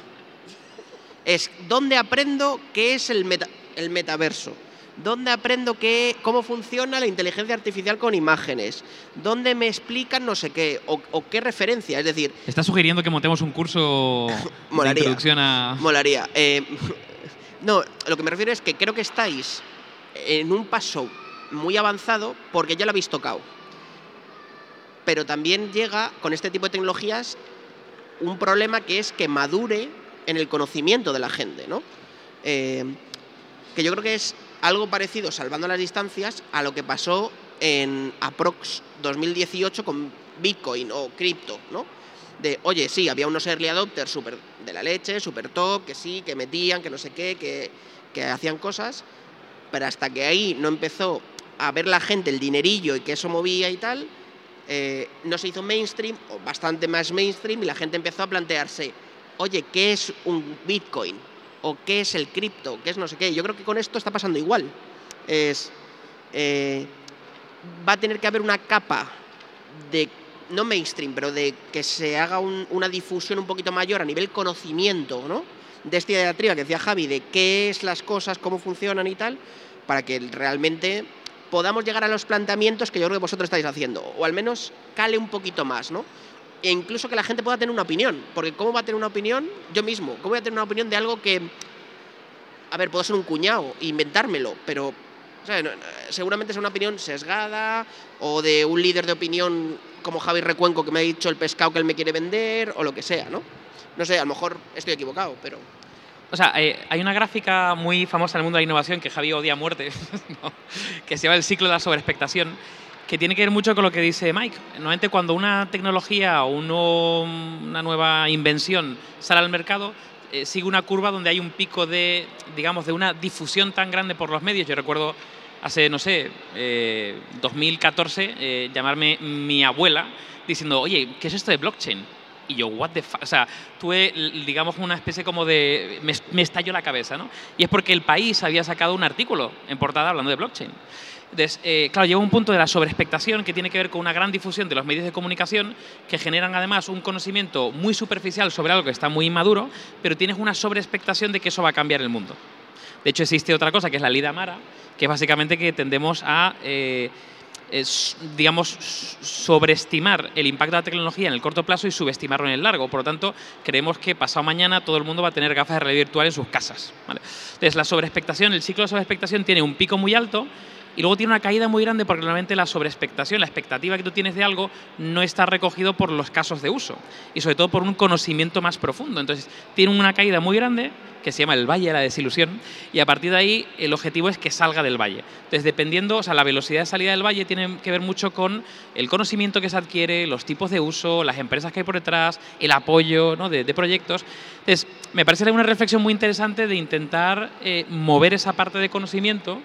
Es ¿dónde aprendo qué es el, meta- el metaverso? ¿Dónde aprendo qué, cómo funciona la inteligencia artificial con imágenes? ¿Dónde me explican no sé qué? ¿O, o qué referencia? Es decir, ¿Está sugiriendo que montemos un curso de introducción a...? Molaría. Eh, no, lo que me refiero es que creo que estáis en un paso muy avanzado porque ya lo habéis tocado. Pero también llega con este tipo de tecnologías un problema que es que madure en el conocimiento de la gente, ¿no? Eh, que yo creo que es algo parecido, salvando las distancias, a lo que pasó en Aprox 2018 con Bitcoin o cripto, ¿no? De, oye, sí, había unos early adopters súper de la leche, súper top, que sí, que metían, que no sé qué, que, que hacían cosas, pero hasta que ahí no empezó a ver la gente el dinerillo y que eso movía y tal, eh, no se hizo mainstream, o bastante más mainstream, y la gente empezó a plantearse, oye, ¿qué es un Bitcoin? ¿O qué es el cripto? ¿Qué es no sé qué? Yo creo que con esto está pasando igual. Es, eh, va a tener que haber una capa de, no mainstream, pero de que se haga un- una difusión un poquito mayor a nivel conocimiento, ¿no? De esta diatriba que decía Javi, de qué es las cosas, cómo funcionan y tal, para que realmente podamos llegar a los planteamientos que yo creo que vosotros estáis haciendo, o al menos cale un poquito más, ¿no? E incluso que la gente pueda tener una opinión, porque ¿cómo va a tener una opinión yo mismo? ¿Cómo voy a tener una opinión de algo que, a ver, puedo ser un cuñado, e inventármelo, pero o sea, seguramente es una opinión sesgada o de un líder de opinión como Javi Recuenco que me ha dicho el pescado que él me quiere vender o lo que sea, ¿no? No sé, a lo mejor estoy equivocado, pero... O sea, eh, hay una gráfica muy famosa en el mundo de la innovación que Javi odia a muerte, que se llama el ciclo de la sobreexpectación, que tiene que ver mucho con lo que dice Mike. Normalmente cuando una tecnología o una nueva invención sale al mercado, eh, sigue una curva donde hay un pico de, digamos, de una difusión tan grande por los medios. Yo recuerdo hace, no sé, eh, 2014, eh, llamarme mi abuela diciendo, oye, ¿qué es esto de blockchain? Y yo, what the fuck? O sea, tuve, digamos, una especie como de... Me, me estalló la cabeza, ¿no? Y es porque el país había sacado un artículo en portada hablando de blockchain. Entonces, eh, claro, llega un punto de la sobreexpectación que tiene que ver con una gran difusión de los medios de comunicación que generan además un conocimiento muy superficial sobre algo que está muy inmaduro, pero tienes una sobreexpectación de que eso va a cambiar el mundo. De hecho, existe otra cosa que es la lida mara, que es básicamente que tendemos a, eh, digamos, sobreestimar el impacto de la tecnología en el corto plazo y subestimarlo en el largo. Por lo tanto, creemos que pasado mañana todo el mundo va a tener gafas de realidad virtual en sus casas. ¿vale? Entonces, la sobreexpectación, el ciclo de sobreexpectación tiene un pico muy alto y luego tiene una caída muy grande porque normalmente la sobreexpectación, la expectativa que tú tienes de algo, no está recogido por los casos de uso y sobre todo por un conocimiento más profundo. Entonces, tiene una caída muy grande que se llama el valle de la desilusión y a partir de ahí el objetivo es que salga del valle. Entonces, dependiendo, o sea, la velocidad de salida del valle tiene que ver mucho con el conocimiento que se adquiere, los tipos de uso, las empresas que hay por detrás, el apoyo ¿no? de, de proyectos. Entonces, me parece una reflexión muy interesante de intentar eh, mover esa parte de conocimiento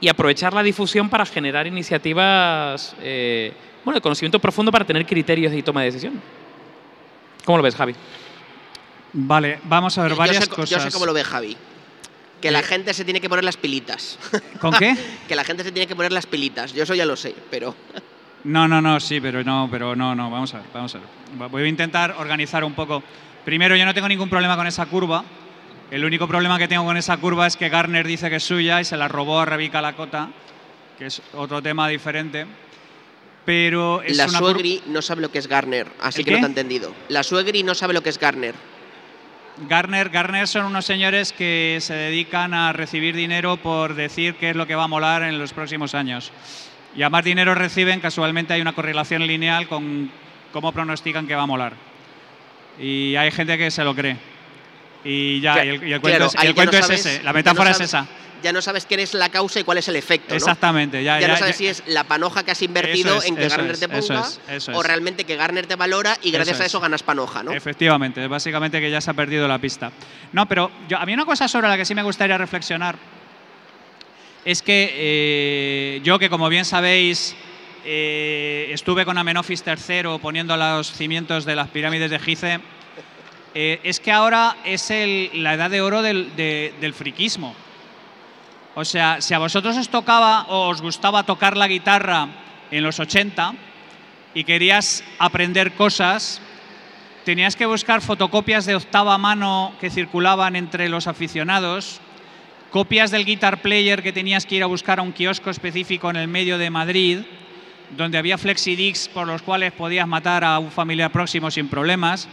y aprovechar la difusión para generar iniciativas, eh, bueno, de conocimiento profundo para tener criterios de toma de decisión. ¿Cómo lo ves, Javi? Vale, vamos a ver yo, varias sé, cosas. yo sé cómo lo ve Javi. Que la gente se tiene que poner las pilitas. ¿Con qué? que la gente se tiene que poner las pilitas. Yo eso ya lo sé, pero... No, no, no, sí, pero no, pero no, no, vamos a ver, vamos a ver. Voy a intentar organizar un poco. Primero, yo no tengo ningún problema con esa curva. El único problema que tengo con esa curva es que Garner dice que es suya y se la robó a Rebeca Lacota, que es otro tema diferente. Pero es la una suegri no sabe lo que es Garner, así ¿El que no te ha entendido. La suegri no sabe lo que es Garner. Garner, Garner son unos señores que se dedican a recibir dinero por decir qué es lo que va a molar en los próximos años. Y a más dinero reciben, casualmente hay una correlación lineal con cómo pronostican que va a molar. Y hay gente que se lo cree. Y ya, y el, y el claro, cuento, es, el no ese, la no metáfora es esa. ya no sabes quién es la causa y cuál es el efecto. ¿no? Exactamente, ya, Ya, ya- no sabes si es la panoja que has invertido es, en que Garner es, te ponga eso o realmente que Garner te valora y gracias Eso a es. eso ganas panoja, ¿no? Efectivamente, básicamente que ya se ha perdido la pista. No, pero yo- a mí una cosa sobre la que sí me gustaría reflexionar es que eh, yo, que como bien sabéis, eh, estuve con Amenofis III poniendo los cimientos de las pirámides de Gize, eh, es que ahora es la edad de oro del, de- friquismo. O sea, si a vosotros os tocaba o os gustaba tocar la guitarra en los 80 y querías aprender cosas, tenías que buscar fotocopias de octava mano que circulaban entre los aficionados, copias del guitar player que tenías que ir a buscar a un kiosco específico en el medio de Madrid, donde había flexidiscs por los cuales podías matar a un familiar próximo sin problemas.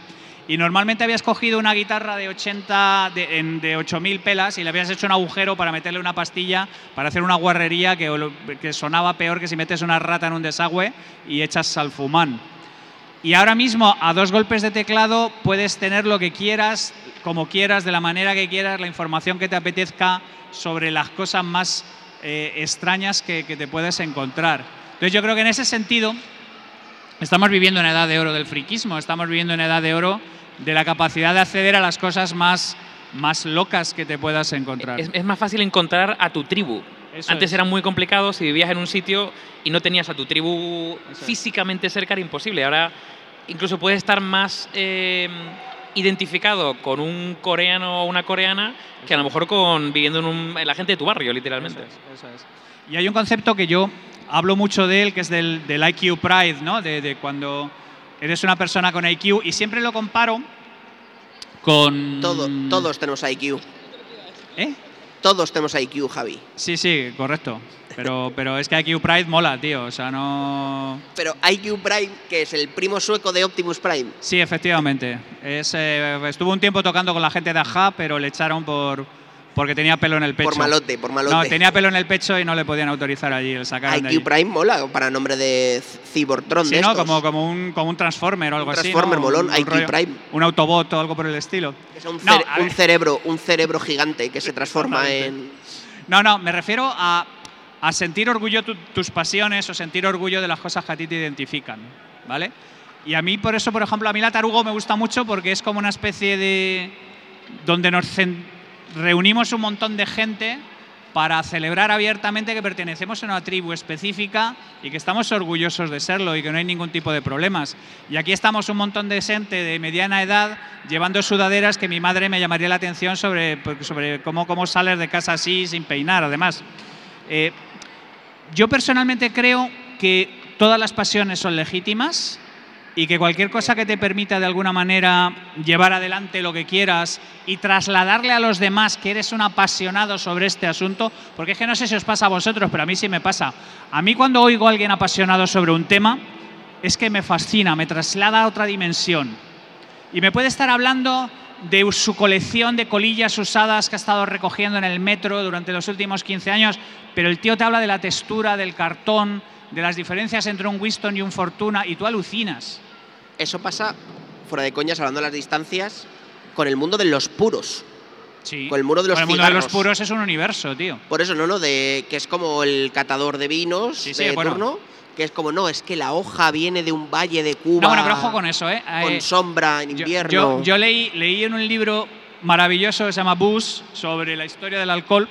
Y normalmente habías cogido una guitarra de 80 de, de 8000 pelas y le habías hecho un agujero para meterle una pastilla para hacer una guarrería que, que sonaba peor que si metes una rata en un desagüe y echas salfumán. Y ahora mismo, a dos golpes de teclado, puedes tener lo que quieras, como quieras, de la manera que quieras, la información que te apetezca sobre las cosas más eh, extrañas que, que te puedes encontrar. Entonces yo creo que en ese sentido estamos viviendo en edad de oro del friquismo, estamos viviendo en edad de oro de la capacidad de acceder a las cosas más, más locas que te puedas encontrar. Es, es más fácil encontrar a tu tribu. Eso Antes es. era muy complicado si vivías en un sitio y no tenías a tu tribu físicamente cerca, era imposible. Ahora incluso puedes estar más eh, identificado con un coreano o una coreana que a lo mejor con viviendo en, un- en la gente de tu barrio, literalmente. Y hay un concepto que yo hablo mucho de él, que es del, del IQ Pride, ¿no? De, de cuando eres una persona con IQ, y siempre lo comparo con... Todo, todos tenemos IQ. ¿Eh? Todos tenemos IQ, Javi. Sí, sí, correcto. Pero, pero es que IQ Pride mola, tío. O sea, no... Pero IQ Prime, que es el primo sueco de Optimus Prime. Sí, efectivamente. Es, eh, estuvo un tiempo tocando con la gente de Aja, pero le echaron por porque tenía pelo en el pecho. Por malote, por malote. No, tenía pelo en el pecho y no le podían autorizar allí, de allí. IQ Prime mola para nombre de Cybertron Sí, de ¿no? estos. Como, como, un, como un Transformer o algo así. Transformer ¿no? molón, Un- un IQ rollo- Prime. Un Autobot o algo por el estilo. Es un, No, cere- un cerebro, un cerebro gigante que se transforma en. No, no, me refiero a, a sentir orgullo tu- tus pasiones o sentir orgullo de las cosas que a ti te identifican, ¿vale? Y a mí, por eso, por ejemplo, a mí la tarugo me gusta mucho porque es como una especie de... donde nos cen- reunimos un montón de gente para celebrar abiertamente que pertenecemos a una tribu específica y que estamos orgullosos de serlo y que no hay ningún tipo de problemas. Y aquí estamos un montón de gente de mediana edad llevando sudaderas que mi madre me llamaría la atención sobre, sobre cómo, cómo sales de casa así sin peinar, además. Eh, yo personalmente creo que todas las pasiones son legítimas y que cualquier cosa que te permita de alguna manera llevar adelante lo que quieras y trasladarle a los demás que eres un apasionado sobre este asunto, porque es que no sé si os pasa a vosotros, pero a mí sí me pasa. A mí cuando oigo a alguien apasionado sobre un tema, es que me fascina, me traslada a otra dimensión. Y me puede estar hablando de su colección de colillas usadas que ha estado recogiendo en el metro durante los últimos 15 años, pero el tío te habla de la textura, del cartón, de las diferencias entre un Winston y un Fortuna, y tú alucinas. Eso pasa, fuera de coñas, hablando de las distancias, con el mundo de los puros. Sí. Con el muro de los Con el mundo de los puros es un universo, tío. Por eso, no, no, de que es como el catador de vinos Sí, sí, de bueno. turno, que es como, no, es que la hoja viene de un valle de Cuba. No, bueno, pero ojo con eso, ¿eh? Con Eh, sombra en invierno. Yo, yo leí, leí en un libro maravilloso que se llama Booze sobre la historia del alcohol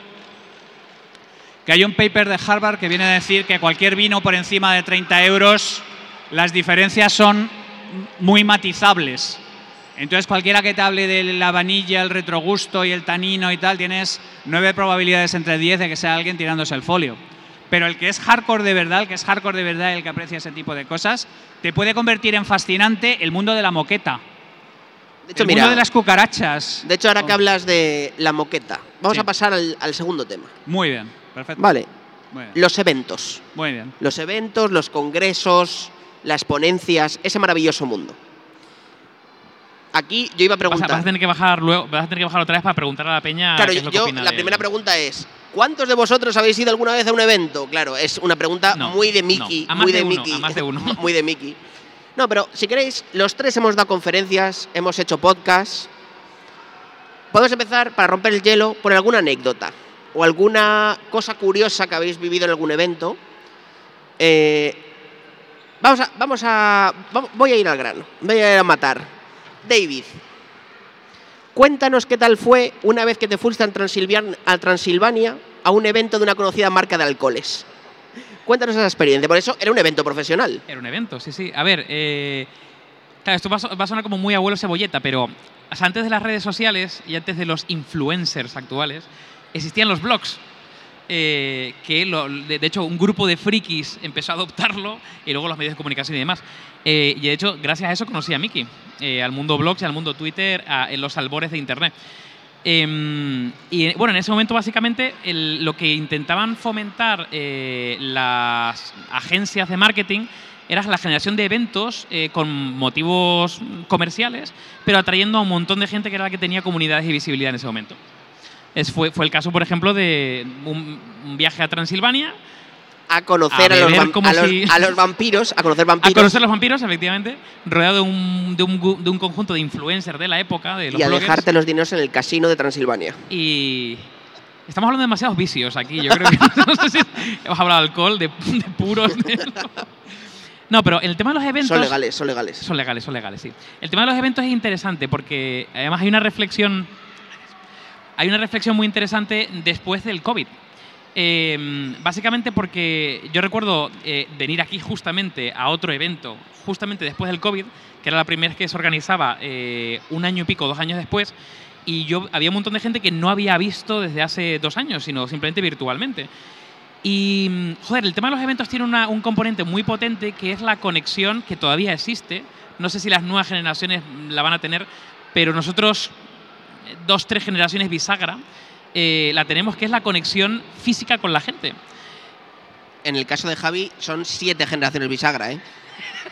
que hay un paper de Harvard que viene a decir que cualquier vino por encima de 30 euros, las diferencias son muy matizables. Entonces cualquiera que te hable de la vanilla, el retrogusto y el tanino y tal, tienes nueve probabilidades entre 10 de que sea alguien tirándose el folio. Pero el que es hardcore de verdad, el que es hardcore de verdad, el que aprecia ese tipo de cosas, te puede convertir en fascinante el mundo de la moqueta. de hecho, el mira, mundo de las cucarachas. de hecho, ahora que hablas de la moqueta, vamos Sí. a pasar al, al segundo tema. Muy bien, perfecto. Vale, Muy bien. los eventos. Muy bien. Los eventos, los congresos, las ponencias, ese maravilloso mundo. Aquí yo iba a Vas a, preguntar. vas a tener que bajar luego, vas a tener que bajar otra vez para preguntar a la peña Claro, qué es lo que yo la primera pregunta es ¿Cuántos de vosotros habéis ido alguna vez a un evento? Claro, es una pregunta No, muy de Mickey, muy de de, uno, Mickey, a más de uno. muy de Mickey. No, pero si queréis, los tres hemos dado conferencias, hemos hecho podcasts. Podemos empezar para romper el hielo por alguna anécdota. o alguna cosa curiosa que habéis vivido en algún evento. Eh, vamos a, vamos a, voy a ir al grano, voy a ir a matar. David, cuéntanos qué tal fue una vez que te fuiste a Transilvania, a un evento de una conocida marca de alcoholes. Cuéntanos esa experiencia, por eso era un evento profesional. Era un evento, sí, sí. A ver, eh, claro, esto va a, sonar como muy abuelo cebolleta, pero antes de las redes sociales y antes de los influencers actuales, existían los blogs. Eh, que de, hecho un grupo de frikis empezó a adoptarlo y luego los medios de comunicación y demás. Eh, y de hecho, gracias a eso conocí a Miki, eh, al mundo blogs y al mundo Twitter, en los albores de Internet. Em, y bueno, en ese momento básicamente lo que intentaban fomentar las agencias de marketing era la generación de eventos con motivos comerciales, pero atrayendo a un montón de gente que era la que tenía comunidades y visibilidad en ese momento. Es, fue, fue el caso, por ejemplo, de un, un viaje a Transilvania. A conocer a, A los, a los- si- a los vampiros, a conocer A vampiros. conocer los vampiros, efectivamente, rodeado de un, de un, gu- de un conjunto de influencers de la época, de los y a bloggers. dejarte los dineros en el casino de Transilvania. Y estamos hablando de demasiados vicios aquí. Yo creo que no sé si hemos hablado de alcohol, de, de puros. de- No, pero el tema de los eventos. Son legales, son legales. Son legales, son legales, sí. El tema de los eventos es interesante porque además hay una reflexión. Hay una reflexión muy interesante después del COVID. Eh, básicamente porque yo recuerdo eh, venir aquí justamente a otro evento, justamente después del COVID, que era la primera vez que se organizaba eh, un año y pico, dos años después, y yo había un montón de gente que no había visto desde hace dos años, sino simplemente virtualmente. Y, joder, el tema de los eventos tiene un componente muy potente que es la conexión que todavía existe. No sé si las nuevas generaciones la van a tener, pero nosotros, dos, tres generaciones bisagra, eh, la tenemos, que es la conexión física con la gente. En el caso de Javi, son siete generaciones bisagra, ¿eh?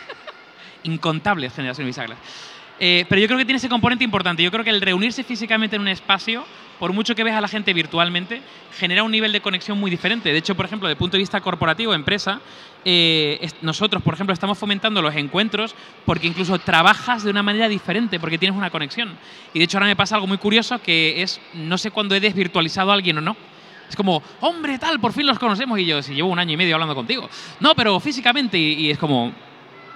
incontables generaciones bisagras. Eh, pero yo creo que tiene ese componente importante. Yo creo que el reunirse físicamente en un espacio, por mucho que veas a la gente virtualmente, genera un nivel de conexión muy diferente. De hecho, por ejemplo, desde el punto de vista corporativo, empresa, eh, nosotros, por ejemplo, estamos fomentando los encuentros porque incluso trabajas de una manera diferente, porque tienes una conexión. Y de hecho ahora me pasa algo muy curioso que es, no sé cuándo he desvirtualizado a alguien o no. Es como, hombre, tal, por fin los conocemos. Y yo, si llevo un año y medio hablando contigo. No, pero físicamente. Y, y es como,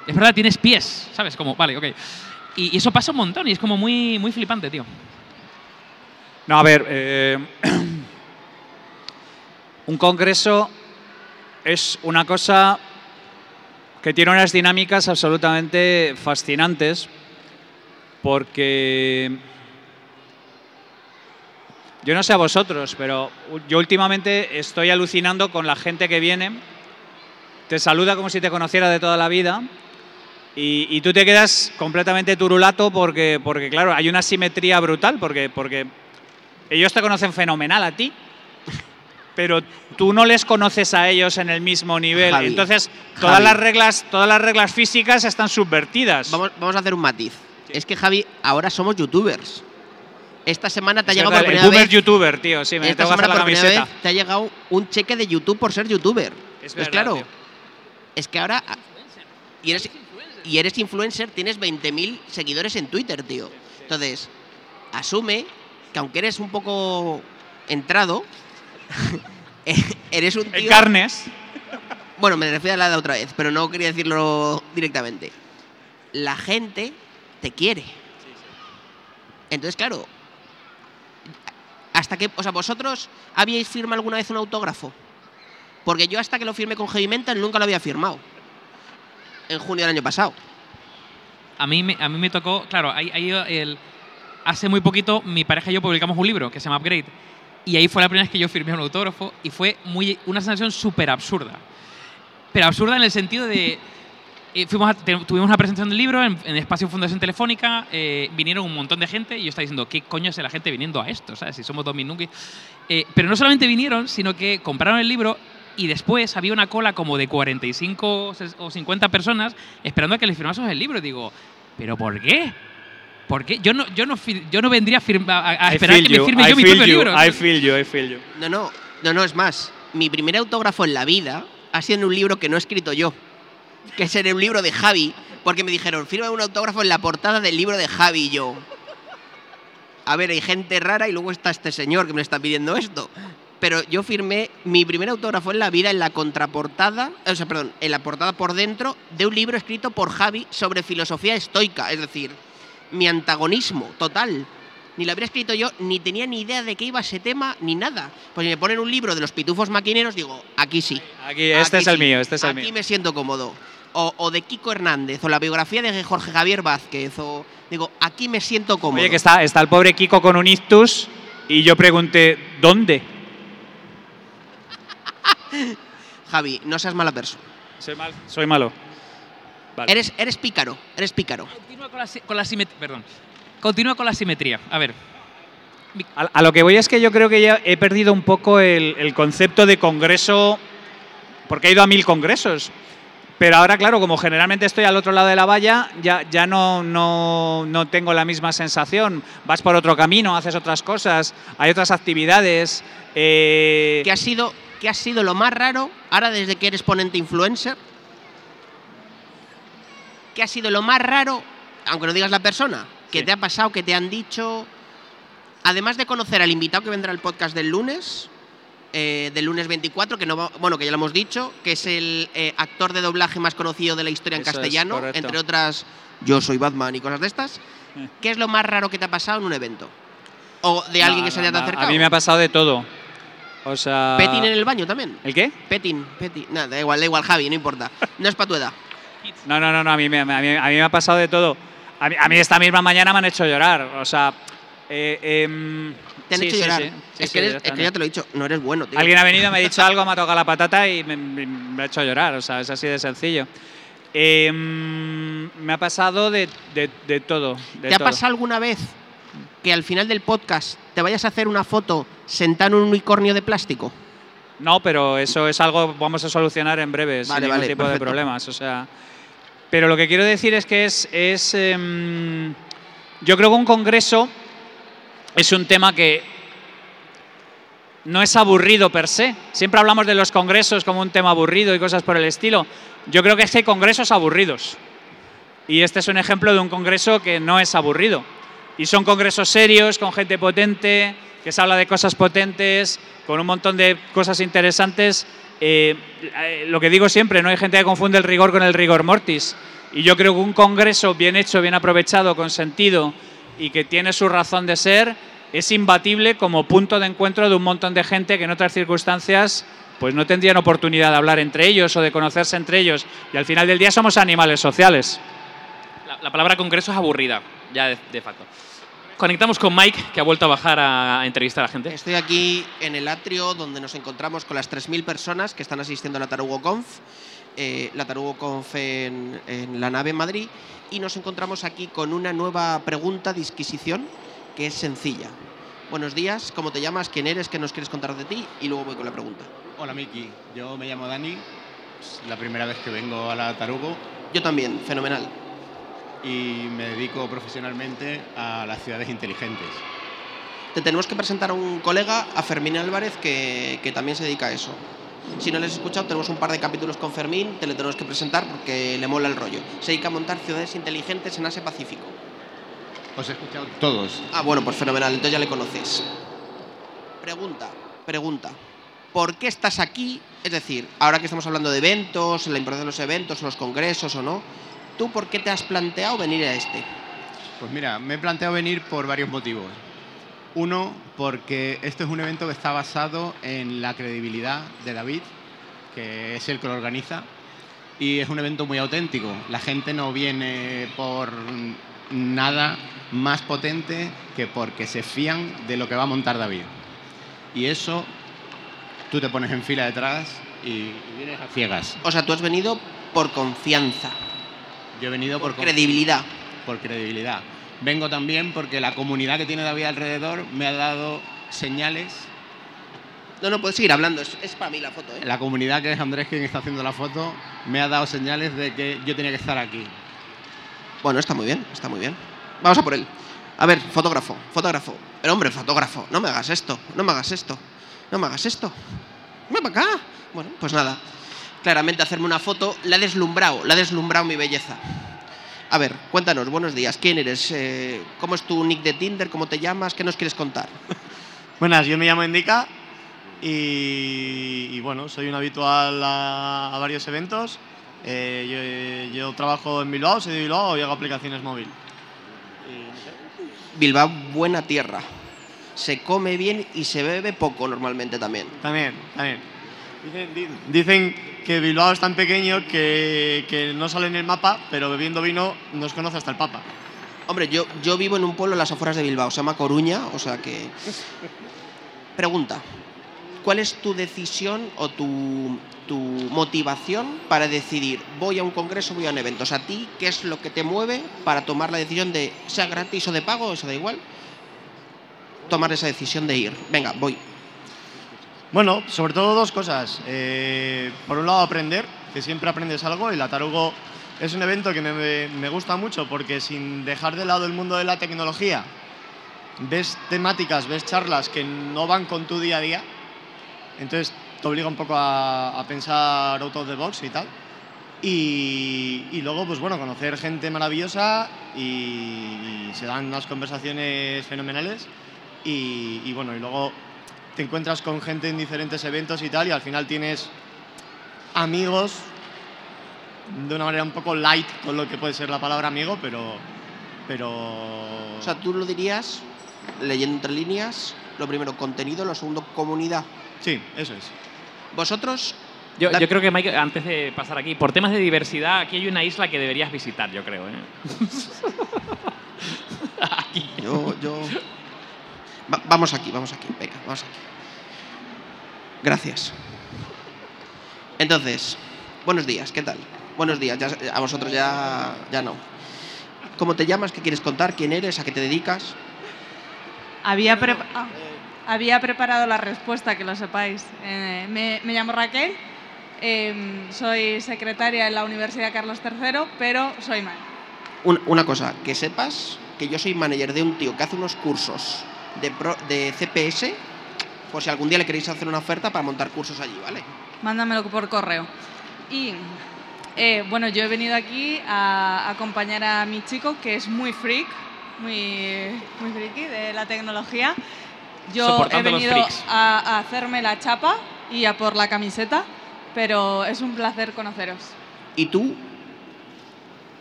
es verdad, tienes pies, ¿sabes? Como, vale, ok. Y, y eso pasa un montón y es como muy, muy flipante, tío. No, a ver, eh, un congreso es una cosa que tiene unas dinámicas absolutamente fascinantes porque yo no sé a vosotros, pero yo últimamente estoy alucinando con la gente que viene, te saluda como si te conociera de toda la vida y, y tú te quedas completamente turulato porque, porque, claro, hay una simetría brutal, porque, porque ellos te conocen fenomenal a ti, pero tú no les conoces a ellos en el mismo nivel. Javi, Entonces, todas Javi. las reglas, todas las reglas físicas están subvertidas. Vamos, vamos a hacer un matiz. Es que, Javi, ahora somos youtubers. Esta semana te ha llegado verdad, por primera vez. youtuber, tío, sí, me esta semana la por primera vez te ha llegado un cheque de YouTube por ser youtuber. Es Pues verdad, claro, tío. es que ahora. Y eres, y eres influencer, tienes 20.000 seguidores en Twitter, tío. Entonces, asume que aunque eres un poco entrado, eres un tío. En carnes. Bueno, me refiero a la de otra vez, pero no quería decirlo directamente. La gente te quiere. Entonces, claro, hasta que, o sea, vosotros habíais firmado alguna vez un autógrafo, porque yo hasta que lo firmé con Heavy Mental nunca lo había firmado. En junio del año pasado. A mí me, a mí me tocó, claro, ahí, ahí el, hace muy poquito mi pareja y yo publicamos un libro que se llama Upgrade. Y ahí fue la primera vez que yo firmé un autógrafo y fue muy, una sensación súper absurda. Pero absurda en el sentido de... eh, fuimos tuvimos una presentación del libro en, Espacio Fundación Telefónica, eh, vinieron un montón de gente y yo estaba diciendo, ¿qué coño es la gente viniendo a esto? ¿sabes? Si somos dos minutos. Eh, pero no solamente vinieron, sino que compraron el libro y después había una cola como de 45 o ses- o 50 personas esperando a que les firmásemos el libro. Digo, ¿pero por qué? ¿Por qué? Yo no, yo no, yo no vendría a, firma- a- esperar feel que me you, firme I yo mi feel propio you, libro. I feel you, I feel you. No, no, no, no, es más. Mi primer autógrafo en la vida ha sido en un libro que no he escrito yo, que es en un libro de Javi, porque me dijeron, firma un autógrafo en la portada del libro de Javi y yo. A ver, hay gente rara y luego está este señor que me está pidiendo esto. pero yo firmé mi primer autógrafo en la vida en la contraportada, o sea, perdón, en la portada por dentro de un libro escrito por Javi sobre filosofía estoica, es decir, mi antagonismo total. Ni lo habría escrito yo, ni tenía ni idea de qué iba ese tema, ni nada. Pues si me ponen un libro de los pitufos maquineros, digo, aquí sí. Aquí, este es el mío, este es el aquí mío. me siento cómodo. O, o de Kiko Hernández, o la biografía de Jorge Javier Vázquez, o digo, aquí me siento cómodo. Oye, que está, está el pobre Kiko con un ictus y yo pregunté, ¿dónde? Javi, no seas mala persona. Soy, mal, soy malo. Vale. Eres, eres pícaro, eres pícaro. Continúa con la, si- con la simetría. Perdón. Continúa con la simetría. A ver. A, a lo que voy es que yo creo que ya he perdido un poco el, el concepto de congreso, porque he ido a mil congresos. Pero ahora, claro, como generalmente estoy al otro lado de la valla, ya, ya no, no, no tengo la misma sensación. Vas por otro camino, haces otras cosas, hay otras actividades. eh, ¿Qué ha sido, qué ha sido lo más raro, ahora desde que eres ponente influencer? ¿Qué ha sido lo más raro, aunque no digas la persona, que Sí. te ha pasado, que te han dicho? Además de conocer al invitado que vendrá al podcast del lunes, eh, del lunes 24, que no va- bueno, que ya lo hemos dicho, que es el eh, actor de doblaje más conocido de la historia en Eso castellano, entre otras, yo soy Batman y cosas de estas. Eh. ¿Qué es lo más raro que te ha pasado en un evento? O de alguien no, que se haya no, acercado. A mí me ha pasado de todo. O sea. En el baño también. ¿El qué? Petin, Petin. Nada, da igual, da igual, Javi, no importa. No es para tu edad. No, no, no, no a, mí, a, mí, a mí me ha pasado de todo. A mí, a mí esta misma mañana me han hecho llorar. O sea. eh, em, Te han sí, hecho llorar. sí, sí, es, que eres- es que directamente. ya te lo he dicho, no eres bueno, tío. Alguien ha venido, me ha dicho algo, me ha tocado la patata y me, me- me ha hecho llorar. O sea, es así de sencillo. Em, me ha pasado de, de- de todo. de ¿Te ha todo. pasado alguna vez que al final del podcast te vayas a hacer una foto sentado en un unicornio de plástico? No, pero eso es algo que vamos a solucionar en breve, sin Vale, ningún vale, tipo de problemas. O sea, pero lo que quiero decir es que es, em, yo creo que un congreso es un tema que no es aburrido per se. Siempre hablamos de los congresos como un tema aburrido y cosas por el estilo. Yo creo que es que hay congresos aburridos. Y este es un ejemplo de un congreso que no es aburrido. Y son congresos serios, con gente potente, que se habla de cosas potentes, con un montón de cosas interesantes. Eh, lo que digo siempre, no hay gente que confunde el rigor con el rigor mortis. Y yo creo que un congreso bien hecho, bien aprovechado, con sentido y que tiene su razón de ser, es imbatible como punto de encuentro de un montón de gente que en otras circunstancias pues no tendrían oportunidad de hablar entre ellos o de conocerse entre ellos. Y al final del día somos animales sociales. La, la palabra congreso es aburrida, ya de facto. Conectamos con Mike, que ha vuelto a bajar a, a entrevistar a la gente. Estoy aquí en el atrio donde nos encontramos con las 3.000 personas que están asistiendo a la Tarugo Conf, eh, la Tarugo Conf en, en la nave en Madrid, y nos encontramos aquí con una nueva pregunta de disquisición que es sencilla. Buenos días, ¿cómo te llamas? ¿Quién eres? ¿Qué nos quieres contar de ti? Y luego voy con la pregunta. Hola Miki, yo me llamo Dani, es la primera vez que vengo a la Tarugo Yo también, fenomenal. Y me dedico profesionalmente a las ciudades inteligentes. Te tenemos que presentar a un colega, a Fermín Álvarez, que, que también se dedica a eso. Si no les has escuchado, tenemos un par de capítulos con Fermín, te le tenemos que presentar porque le mola el rollo. Se dedica a montar ciudades inteligentes en Asia Pacífico. Os he escuchado todos. Ah, bueno, pues fenomenal, entonces ya le conoces. Pregunta, pregunta. ¿Por qué estás aquí? Es decir, ahora que estamos hablando de eventos, la importancia de los eventos, los congresos o no, ¿tú por qué te has planteado venir a este? Pues mira, me he planteado venir por varios motivos. Uno, porque este es un evento que está basado en la credibilidad de David, que es el que lo organiza, y es un evento muy auténtico. La gente no viene por nada más potente que porque se fían de lo que va a montar David. Y eso, tú te pones en fila detrás y, y vienes a ciegas. O sea, tú has venido por confianza, Yo he venido por, por credibilidad. por credibilidad. Vengo también porque la comunidad que tiene David alrededor me ha dado señales. No, no, puedes seguir hablando, es, es para mí la foto, ¿eh? La comunidad que es Andrés quien está haciendo la foto me ha dado señales de que yo tenía que estar aquí. Bueno, está muy bien, está muy bien. Vamos a por él. A ver, fotógrafo, fotógrafo. Pero hombre, fotógrafo, no me hagas esto, no me hagas esto, no me hagas esto. Ven para acá. Bueno, pues nada. Claramente hacerme una foto la ha deslumbrado, la ha deslumbrado mi belleza. A ver, cuéntanos, buenos días. ¿Quién eres? Eh, ¿Cómo es tu nick de Tinder? ¿Cómo te llamas? ¿Qué nos quieres contar? Buenas, yo me llamo Indica y, y bueno, soy un habitual a, a varios eventos. Eh, yo, yo trabajo en Bilbao, soy de Bilbao y hago aplicaciones móvil. Bilbao, buena tierra. Se come bien y se bebe poco normalmente también. También, también. Dicen, di- dicen que Bilbao es tan pequeño que, que no sale en el mapa, pero bebiendo vino nos conoce hasta el Papa. Hombre, yo, yo vivo en un pueblo en las afueras de Bilbao, se llama Coruña, o sea que... Pregunta, ¿cuál es tu decisión o tu, tu motivación para decidir voy a un congreso, voy a un evento? O sea, ¿a ti qué es lo que te mueve para tomar la decisión de sea gratis o de pago, eso da igual? Tomar esa decisión de ir. Venga, voy. Bueno, sobre todo dos cosas. Eh, por un lado, aprender, que siempre aprendes algo, y la Tarugo es un evento que me, gusta mucho porque sin dejar de lado el mundo de la tecnología, ves temáticas, ves charlas que no van con tu día a día, entonces te obliga un poco a, pensar out of the box y tal. Y, luego, pues bueno, conocer gente maravillosa y, se dan unas conversaciones fenomenales. Y bueno, y luego te encuentras con gente en diferentes eventos y tal, y al final tienes amigos de una manera un poco light con lo que puede ser la palabra amigo, pero. pero O sea, tú lo dirías, leyendo entre líneas, lo primero, contenido, lo segundo, comunidad. Sí, eso es. ¿Vosotros? Yo, La- yo creo que, Mike, antes de pasar aquí, por temas de diversidad, aquí hay una isla que deberías visitar, yo creo. ¿eh? Yo, yo... Va- vamos aquí, vamos aquí, venga, vamos aquí. Gracias. Entonces, buenos días, ¿qué tal? Buenos días, ya, a vosotros ya, ya no. ¿Cómo te llamas? ¿Qué quieres contar? ¿Quién eres? ¿A qué te dedicas? Había, pre- ah, había preparado la respuesta, que lo sepáis. Eh, me, me llamo Raquel, em, soy secretaria en la Universidad Carlos III, pero soy madre. Un- una cosa, que sepas que yo soy manager de un tío que hace unos cursos de, pro- de CPS, por si algún día le queréis hacer una oferta para montar cursos allí, ¿vale? Mándamelo por correo. Y eh, bueno, yo he venido aquí a acompañar a mi chico, que es muy freak, muy, muy friki de la tecnología. Yo he Soportando los venido a, a hacerme la chapa y a por la camiseta, pero es un placer conoceros. Y tú,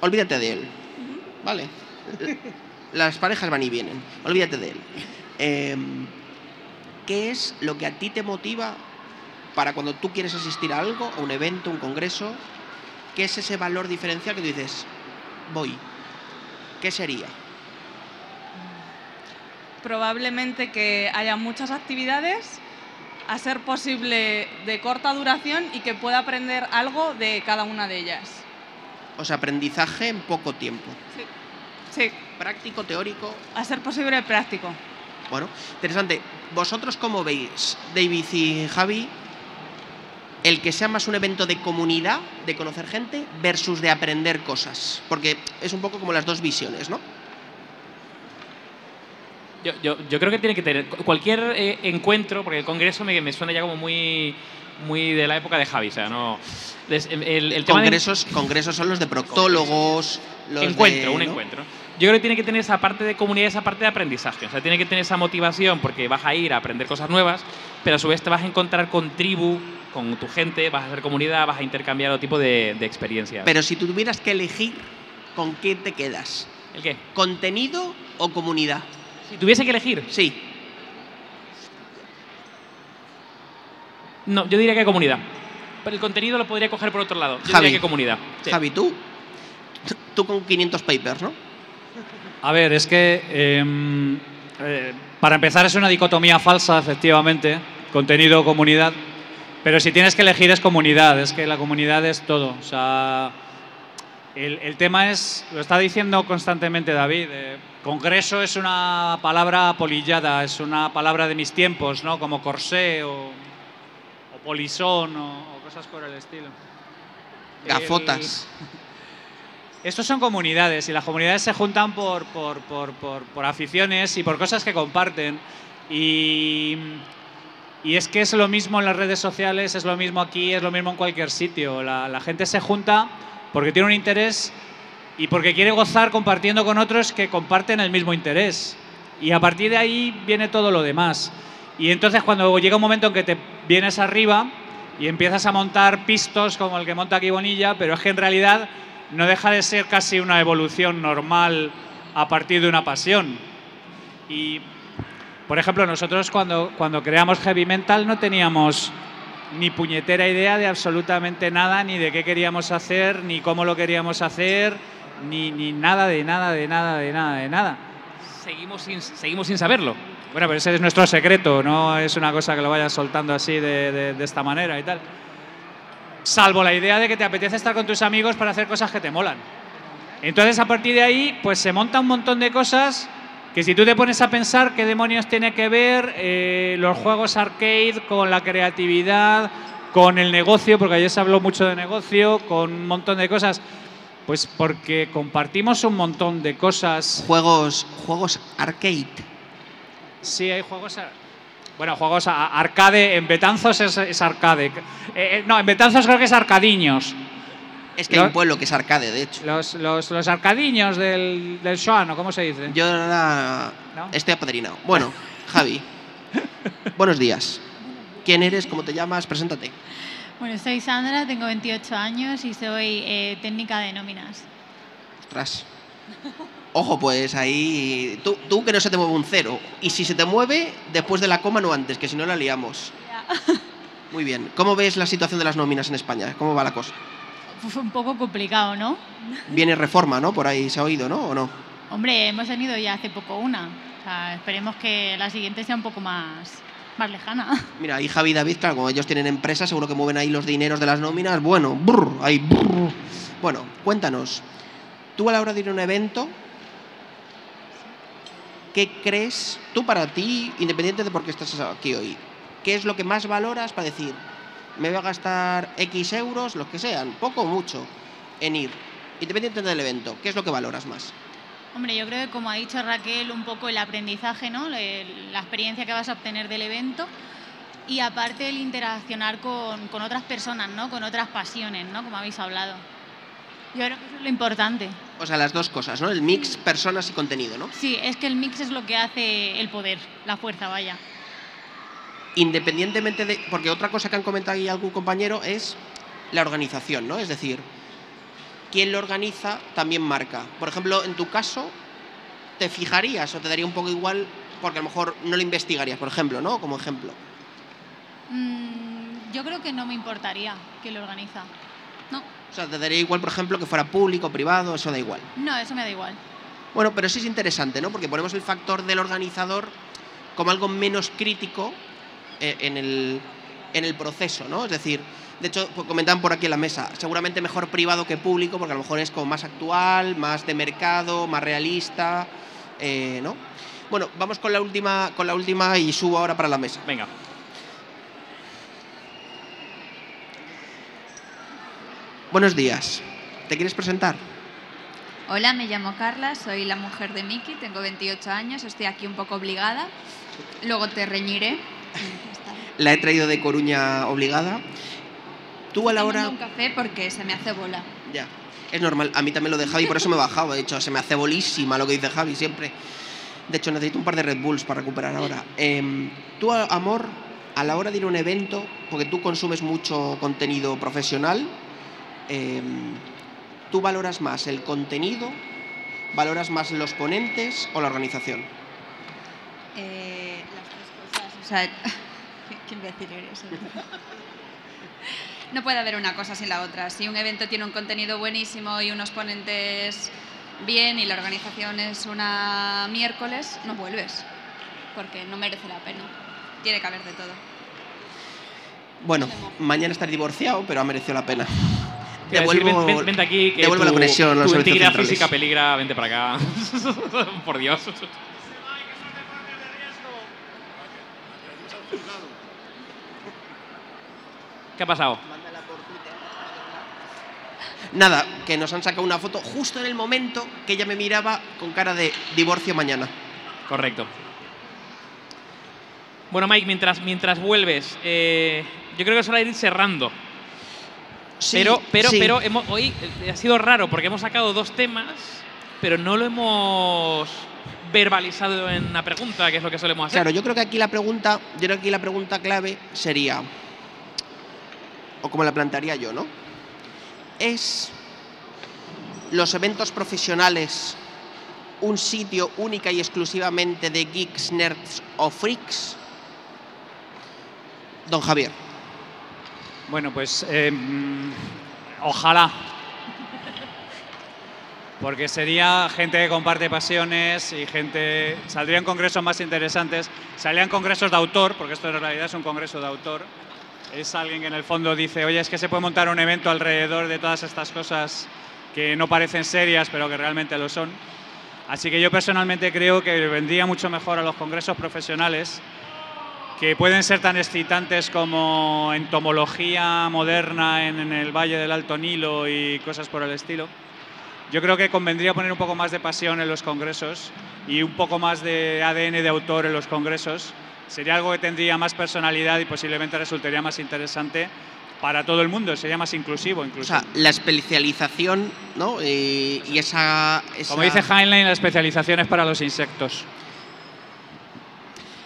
olvídate de él, ¿vale? Las parejas van y vienen, olvídate de él. Em, ¿Qué es lo que a ti te motiva para cuando tú quieres asistir a algo, a un evento, un congreso? ¿Qué es ese valor diferencial que tú dices, voy? ¿Qué sería? Probablemente que haya muchas actividades, a ser posible de corta duración y que pueda aprender algo de cada una de ellas. O sea, aprendizaje en poco tiempo. Sí. Práctico, teórico. A ser posible práctico. Bueno, interesante. ¿Vosotros cómo veis, David y Javi, el que sea más un evento de comunidad, de conocer gente, versus de aprender cosas? Porque es un poco como las dos visiones, ¿no? Yo, yo, yo creo que tiene que tener cualquier eh, encuentro, porque el congreso me, me suena ya como muy, muy de la época de Javi. O sea, no. el, el tema de- Congresos, congresos son los de proctólogos, los encuentro, de, un ¿no? encuentro. Yo creo que tiene que tener esa parte de comunidad, esa parte de aprendizaje. O sea, tiene que tener esa motivación porque vas a ir a aprender cosas nuevas, pero a su vez te vas a encontrar con tribu, con tu gente, vas a hacer comunidad, vas a intercambiar otro tipo de, de experiencias. Pero si tú tuvieras que elegir, ¿con qué te quedas? ¿El qué? ¿Contenido o comunidad? Si tuviese que elegir. Sí. No, yo diría que comunidad. Pero el contenido lo podría coger por otro lado. Yo Javi. diría que comunidad. Sí. Javi, tú, tú con 500 papers, ¿no? A ver, es que em, eh, para empezar es una dicotomía falsa, efectivamente, contenido comunidad, pero si tienes que elegir es comunidad, es que la comunidad es todo. O sea, el, el tema es, lo está diciendo constantemente David, eh, congreso es una palabra polillada, es una palabra de mis tiempos, ¿no? Como corsé o, o polisón o, o cosas por el estilo. Gafotas. Estos son comunidades y las comunidades se juntan por, por, por, por- aficiones y por cosas que comparten. Y, y es que es lo mismo en las redes sociales, es lo mismo aquí, es lo mismo en cualquier sitio. La, la gente se junta porque tiene un interés y porque quiere gozar compartiendo con otros que comparten el mismo interés. Y a partir de ahí viene todo lo demás. Y entonces cuando llega un momento en que te vienes arriba y empiezas a montar pistos como el que monta aquí Bonilla, pero es que en realidad no deja de ser casi una evolución normal a partir de una pasión. Y, por ejemplo, nosotros cuando, cuando creamos Heavy Mental no teníamos ni puñetera idea de absolutamente nada, ni de qué queríamos hacer, ni cómo lo queríamos hacer, ni, ni nada, de nada, de nada, de nada, de nada. Seguimos sin, seguimos sin saberlo. Bueno, pero ese es nuestro secreto, no es una cosa que lo vayas soltando así de, de- de esta manera y tal. Salvo la idea de que te apetece estar con tus amigos para hacer cosas que te molan. Entonces, a partir de ahí, pues se monta un montón de cosas que si tú te pones a pensar qué demonios tiene que ver eh, los juegos arcade con la creatividad, con el negocio, porque ayer se habló mucho de negocio, con un montón de cosas, pues porque compartimos un montón de cosas. Juegos, juegos arcade. Sí, hay juegos. ar- Bueno, juegos a- arcade. En Betanzos es, es arcade. Eh, eh, no, en Betanzos creo que es arcadiños. Es que hay un pueblo que es arcade, de hecho. Los, los, los arcadiños del, del Shoan, ¿o cómo se dice? Yo ¿No? estoy apadrinado. Bueno, Javi, buenos días. ¿Quién eres? ¿Cómo te llamas? Preséntate. Bueno, soy Sandra, tengo 28 años y soy eh, técnica de nóminas. Ostras. Ojo, pues ahí. Tú, tú que no se te mueve un cero. Y si se te mueve, después de la coma, no antes, que si no la liamos. Muy bien. ¿Cómo ves la situación de las nóminas en España? ¿Cómo va la cosa? Fue un poco complicado, ¿no? Viene reforma, ¿no? Por ahí se ha oído, ¿no? ¿O no? Hombre, hemos tenido ya hace poco una. O sea, esperemos que la siguiente sea un poco más, más lejana. Mira, ahí Javi y David, claro, como ellos tienen empresas, seguro que mueven ahí los dineros de las nóminas. Bueno, brr, ahí, brr. Bueno, cuéntanos. Tú a la hora de ir a un evento, ¿qué crees tú para ti, independiente de por qué estás aquí hoy? ¿Qué es lo que más valoras para decir, me voy a gastar X euros, los que sean, poco o mucho, en ir? Independiente del evento, ¿qué es lo que valoras más? Hombre, yo creo que como ha dicho Raquel, un poco el aprendizaje, ¿no? La experiencia que vas a obtener del evento y aparte el interaccionar con, con otras personas, ¿no? Con otras pasiones, ¿no? Como habéis hablado. Yo creo que eso es lo importante. O sea, las dos cosas, ¿no? El mix, personas y contenido, ¿no? Sí, es que el mix es lo que hace el poder, la fuerza, vaya. independientemente de. Porque otra cosa que han comentado ahí algún compañero es la organización, ¿no? Es decir, quien lo organiza también marca. Por ejemplo, en tu caso, ¿te fijarías o te daría un poco igual porque a lo mejor no lo investigarías, por ejemplo, ¿no? Como ejemplo. Mm, yo creo que no me importaría que lo organiza. O sea, te daría igual, por ejemplo, que fuera público, privado, eso da igual. no, eso me da igual. Bueno, pero sí es interesante, ¿no? Porque ponemos el factor del organizador como algo menos crítico eh, en, el, en el proceso, ¿no? Es decir, de hecho, pues, comentaban por aquí en la mesa, seguramente mejor privado que público, porque a lo mejor es como más actual, más de mercado, más realista, eh, ¿no? Bueno, vamos con la última, con la última y subo ahora para la mesa. Venga. Buenos días. ¿Te quieres presentar? Hola, me llamo Carla, soy la mujer de Miki, tengo 28 años, estoy aquí un poco obligada. Luego te reñiré. La he traído de Coruña obligada. Tú a la hora... un café porque se me hace bola. Ya, es normal. A mí también lo de Javi, por eso me he bajado. De hecho, se me hace bolísima lo que dice Javi siempre. De hecho, necesito un par de Red Bulls para recuperar ahora. Em, tú, amor, a la hora de ir a un evento, porque tú consumes mucho contenido profesional, em, ¿tú valoras más el contenido, valoras más los ponentes o la organización? Eh, las tres cosas, o sea, qué imbécil eres. ¿eh? No puede haber una cosa sin la otra. Si un evento tiene un contenido buenísimo y unos ponentes bien y la organización es una miércoles, no vuelves, porque no merece la pena. Tiene que haber de todo. Bueno, mañana estar divorciado, pero ha merecido la pena. A decir, Devuelvo, ven- ven- vente aquí, que devuelvo la tu- conexión a los Tu integridad física peligra, vente para acá. Por Dios. ¿Qué ha pasado? Nada, que nos han sacado una foto justo en el momento que ella me miraba con cara de divorcio mañana. Correcto. Bueno, Mike, mientras, mientras vuelves, eh, yo creo que es hora de ir cerrando. Sí, pero, pero, sí. pero hemos- hoy eh, ha sido raro porque hemos sacado dos temas, pero no lo hemos verbalizado en una pregunta, que es lo que solemos hacer. Claro, yo creo que aquí la pregunta, yo creo que aquí la pregunta clave sería, o como la plantearía yo, ¿no? ¿Es los eventos profesionales un sitio única y exclusivamente de geeks, nerds o freaks? Don Javier. Bueno, pues eh, ojalá. Porque sería gente que comparte pasiones y gente. Saldrían congresos más interesantes. Salían congresos de autor, porque esto en realidad es un congreso de autor. Es alguien que en el fondo dice, oye, es que se puede montar un evento alrededor de todas estas cosas que no parecen serias, pero que realmente lo son. Así que yo personalmente creo que vendría mucho mejor a los congresos profesionales que pueden ser tan excitantes como entomología moderna en, en, el Valle del Alto Nilo y cosas por el estilo. Yo creo que convendría poner un poco más de pasión en los congresos y un poco más de ADN de autor en los congresos. Sería algo que tendría más personalidad y posiblemente resultaría más interesante para todo el mundo, sería más inclusivo incluso. O sea, la especialización, ¿no? Y, y esa, esa, Como dice Heinlein, la especialización es para los insectos.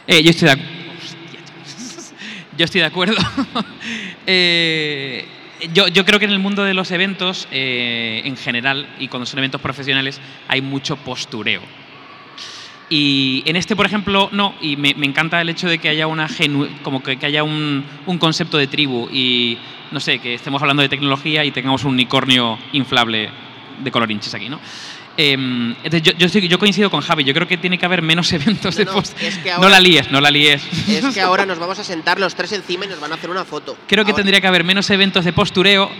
Eh, yo estoy de acuerdo. Yo estoy de acuerdo. eh, yo, yo, creo que en el mundo de los eventos, eh, en general, y cuando son eventos profesionales, hay mucho postureo. Y en este, por ejemplo, no, y me, me encanta el hecho de que haya una genu como que, que haya un, un, concepto de tribu y no sé, que estemos hablando de tecnología y tengamos un unicornio inflable de color hinches aquí, ¿no? Eh, yo, yo, estoy, yo, coincido con Javi, yo creo que tiene que haber menos eventos no, de no, post. es que no ahora, la líes, no la líes. Es que ahora nos vamos a sentar los tres encima y nos van a hacer una foto. Creo que ahora. tendría que haber menos eventos de postureo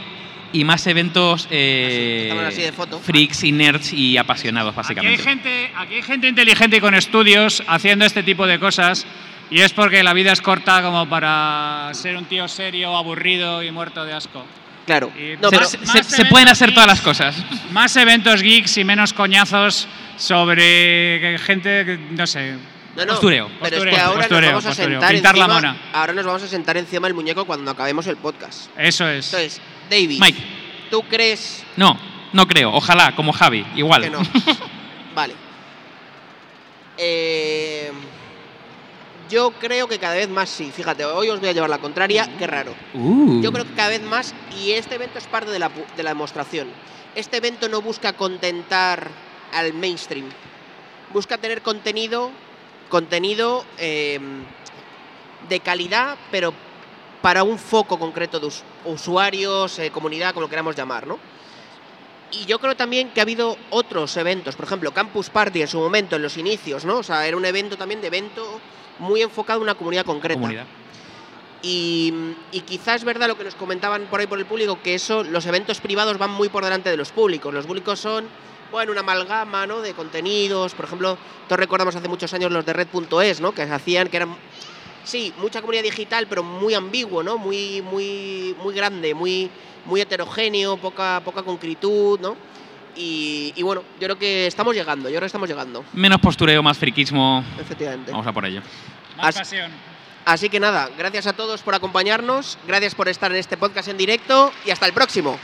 y más eventos eh, así, así de foto. freaks y nerds y apasionados, Aquí hay, básicamente. gente, aquí hay gente inteligente y con estudios haciendo este tipo de cosas y es porque la vida es corta como para ser un tío serio, aburrido y muerto de asco. Claro. Y No, se, más- se- más se pueden hacer todas las cosas. Más eventos geeks y menos coñazos sobre gente, que, no sé. No, no, Postureo. Pero Postureo, es que ahora postureo, nos vamos a sentar Pintar la encima, mona. Ahora nos vamos a sentar encima del muñeco cuando acabemos el podcast. Eso es. Entonces, David, Mike. ¿tú crees No, no creo. Ojalá, como Javi, igual. que no? vale. Eh, yo creo que cada vez más sí. Fíjate, hoy os voy a llevar la contraria. Qué raro. Uh. Yo creo que cada vez más, y este evento es parte de la, de la demostración, este evento no busca contentar al mainstream, busca tener contenido, contenido eh, de calidad, pero para un foco concreto de us- usuarios, eh, comunidad, como lo queramos llamar, ¿no? Y yo creo también que ha habido otros eventos, por ejemplo, Campus Party en su momento, en los inicios, ¿no? O sea, era un evento también de evento muy enfocado en una comunidad concreta. Comunidad. Y, y quizás es verdad lo que nos comentaban por ahí por el público, que eso, los eventos privados van muy por delante de los públicos. Los públicos son, bueno, una amalgama, ¿no? De contenidos. Por ejemplo, todos recordamos hace muchos años los de Red.es, ¿no? Que hacían, que eran, sí, mucha comunidad digital, pero muy ambiguo, ¿no? Muy, muy, muy grande, muy, muy heterogéneo, poca, poca concretud, ¿no? Y, bueno, yo creo que estamos llegando, yo creo que estamos llegando. Menos postureo, más friquismo. Efectivamente. Vamos a por ello. Más pasión. Así que nada, gracias a todos por acompañarnos, gracias por estar en este podcast en directo y hasta el próximo.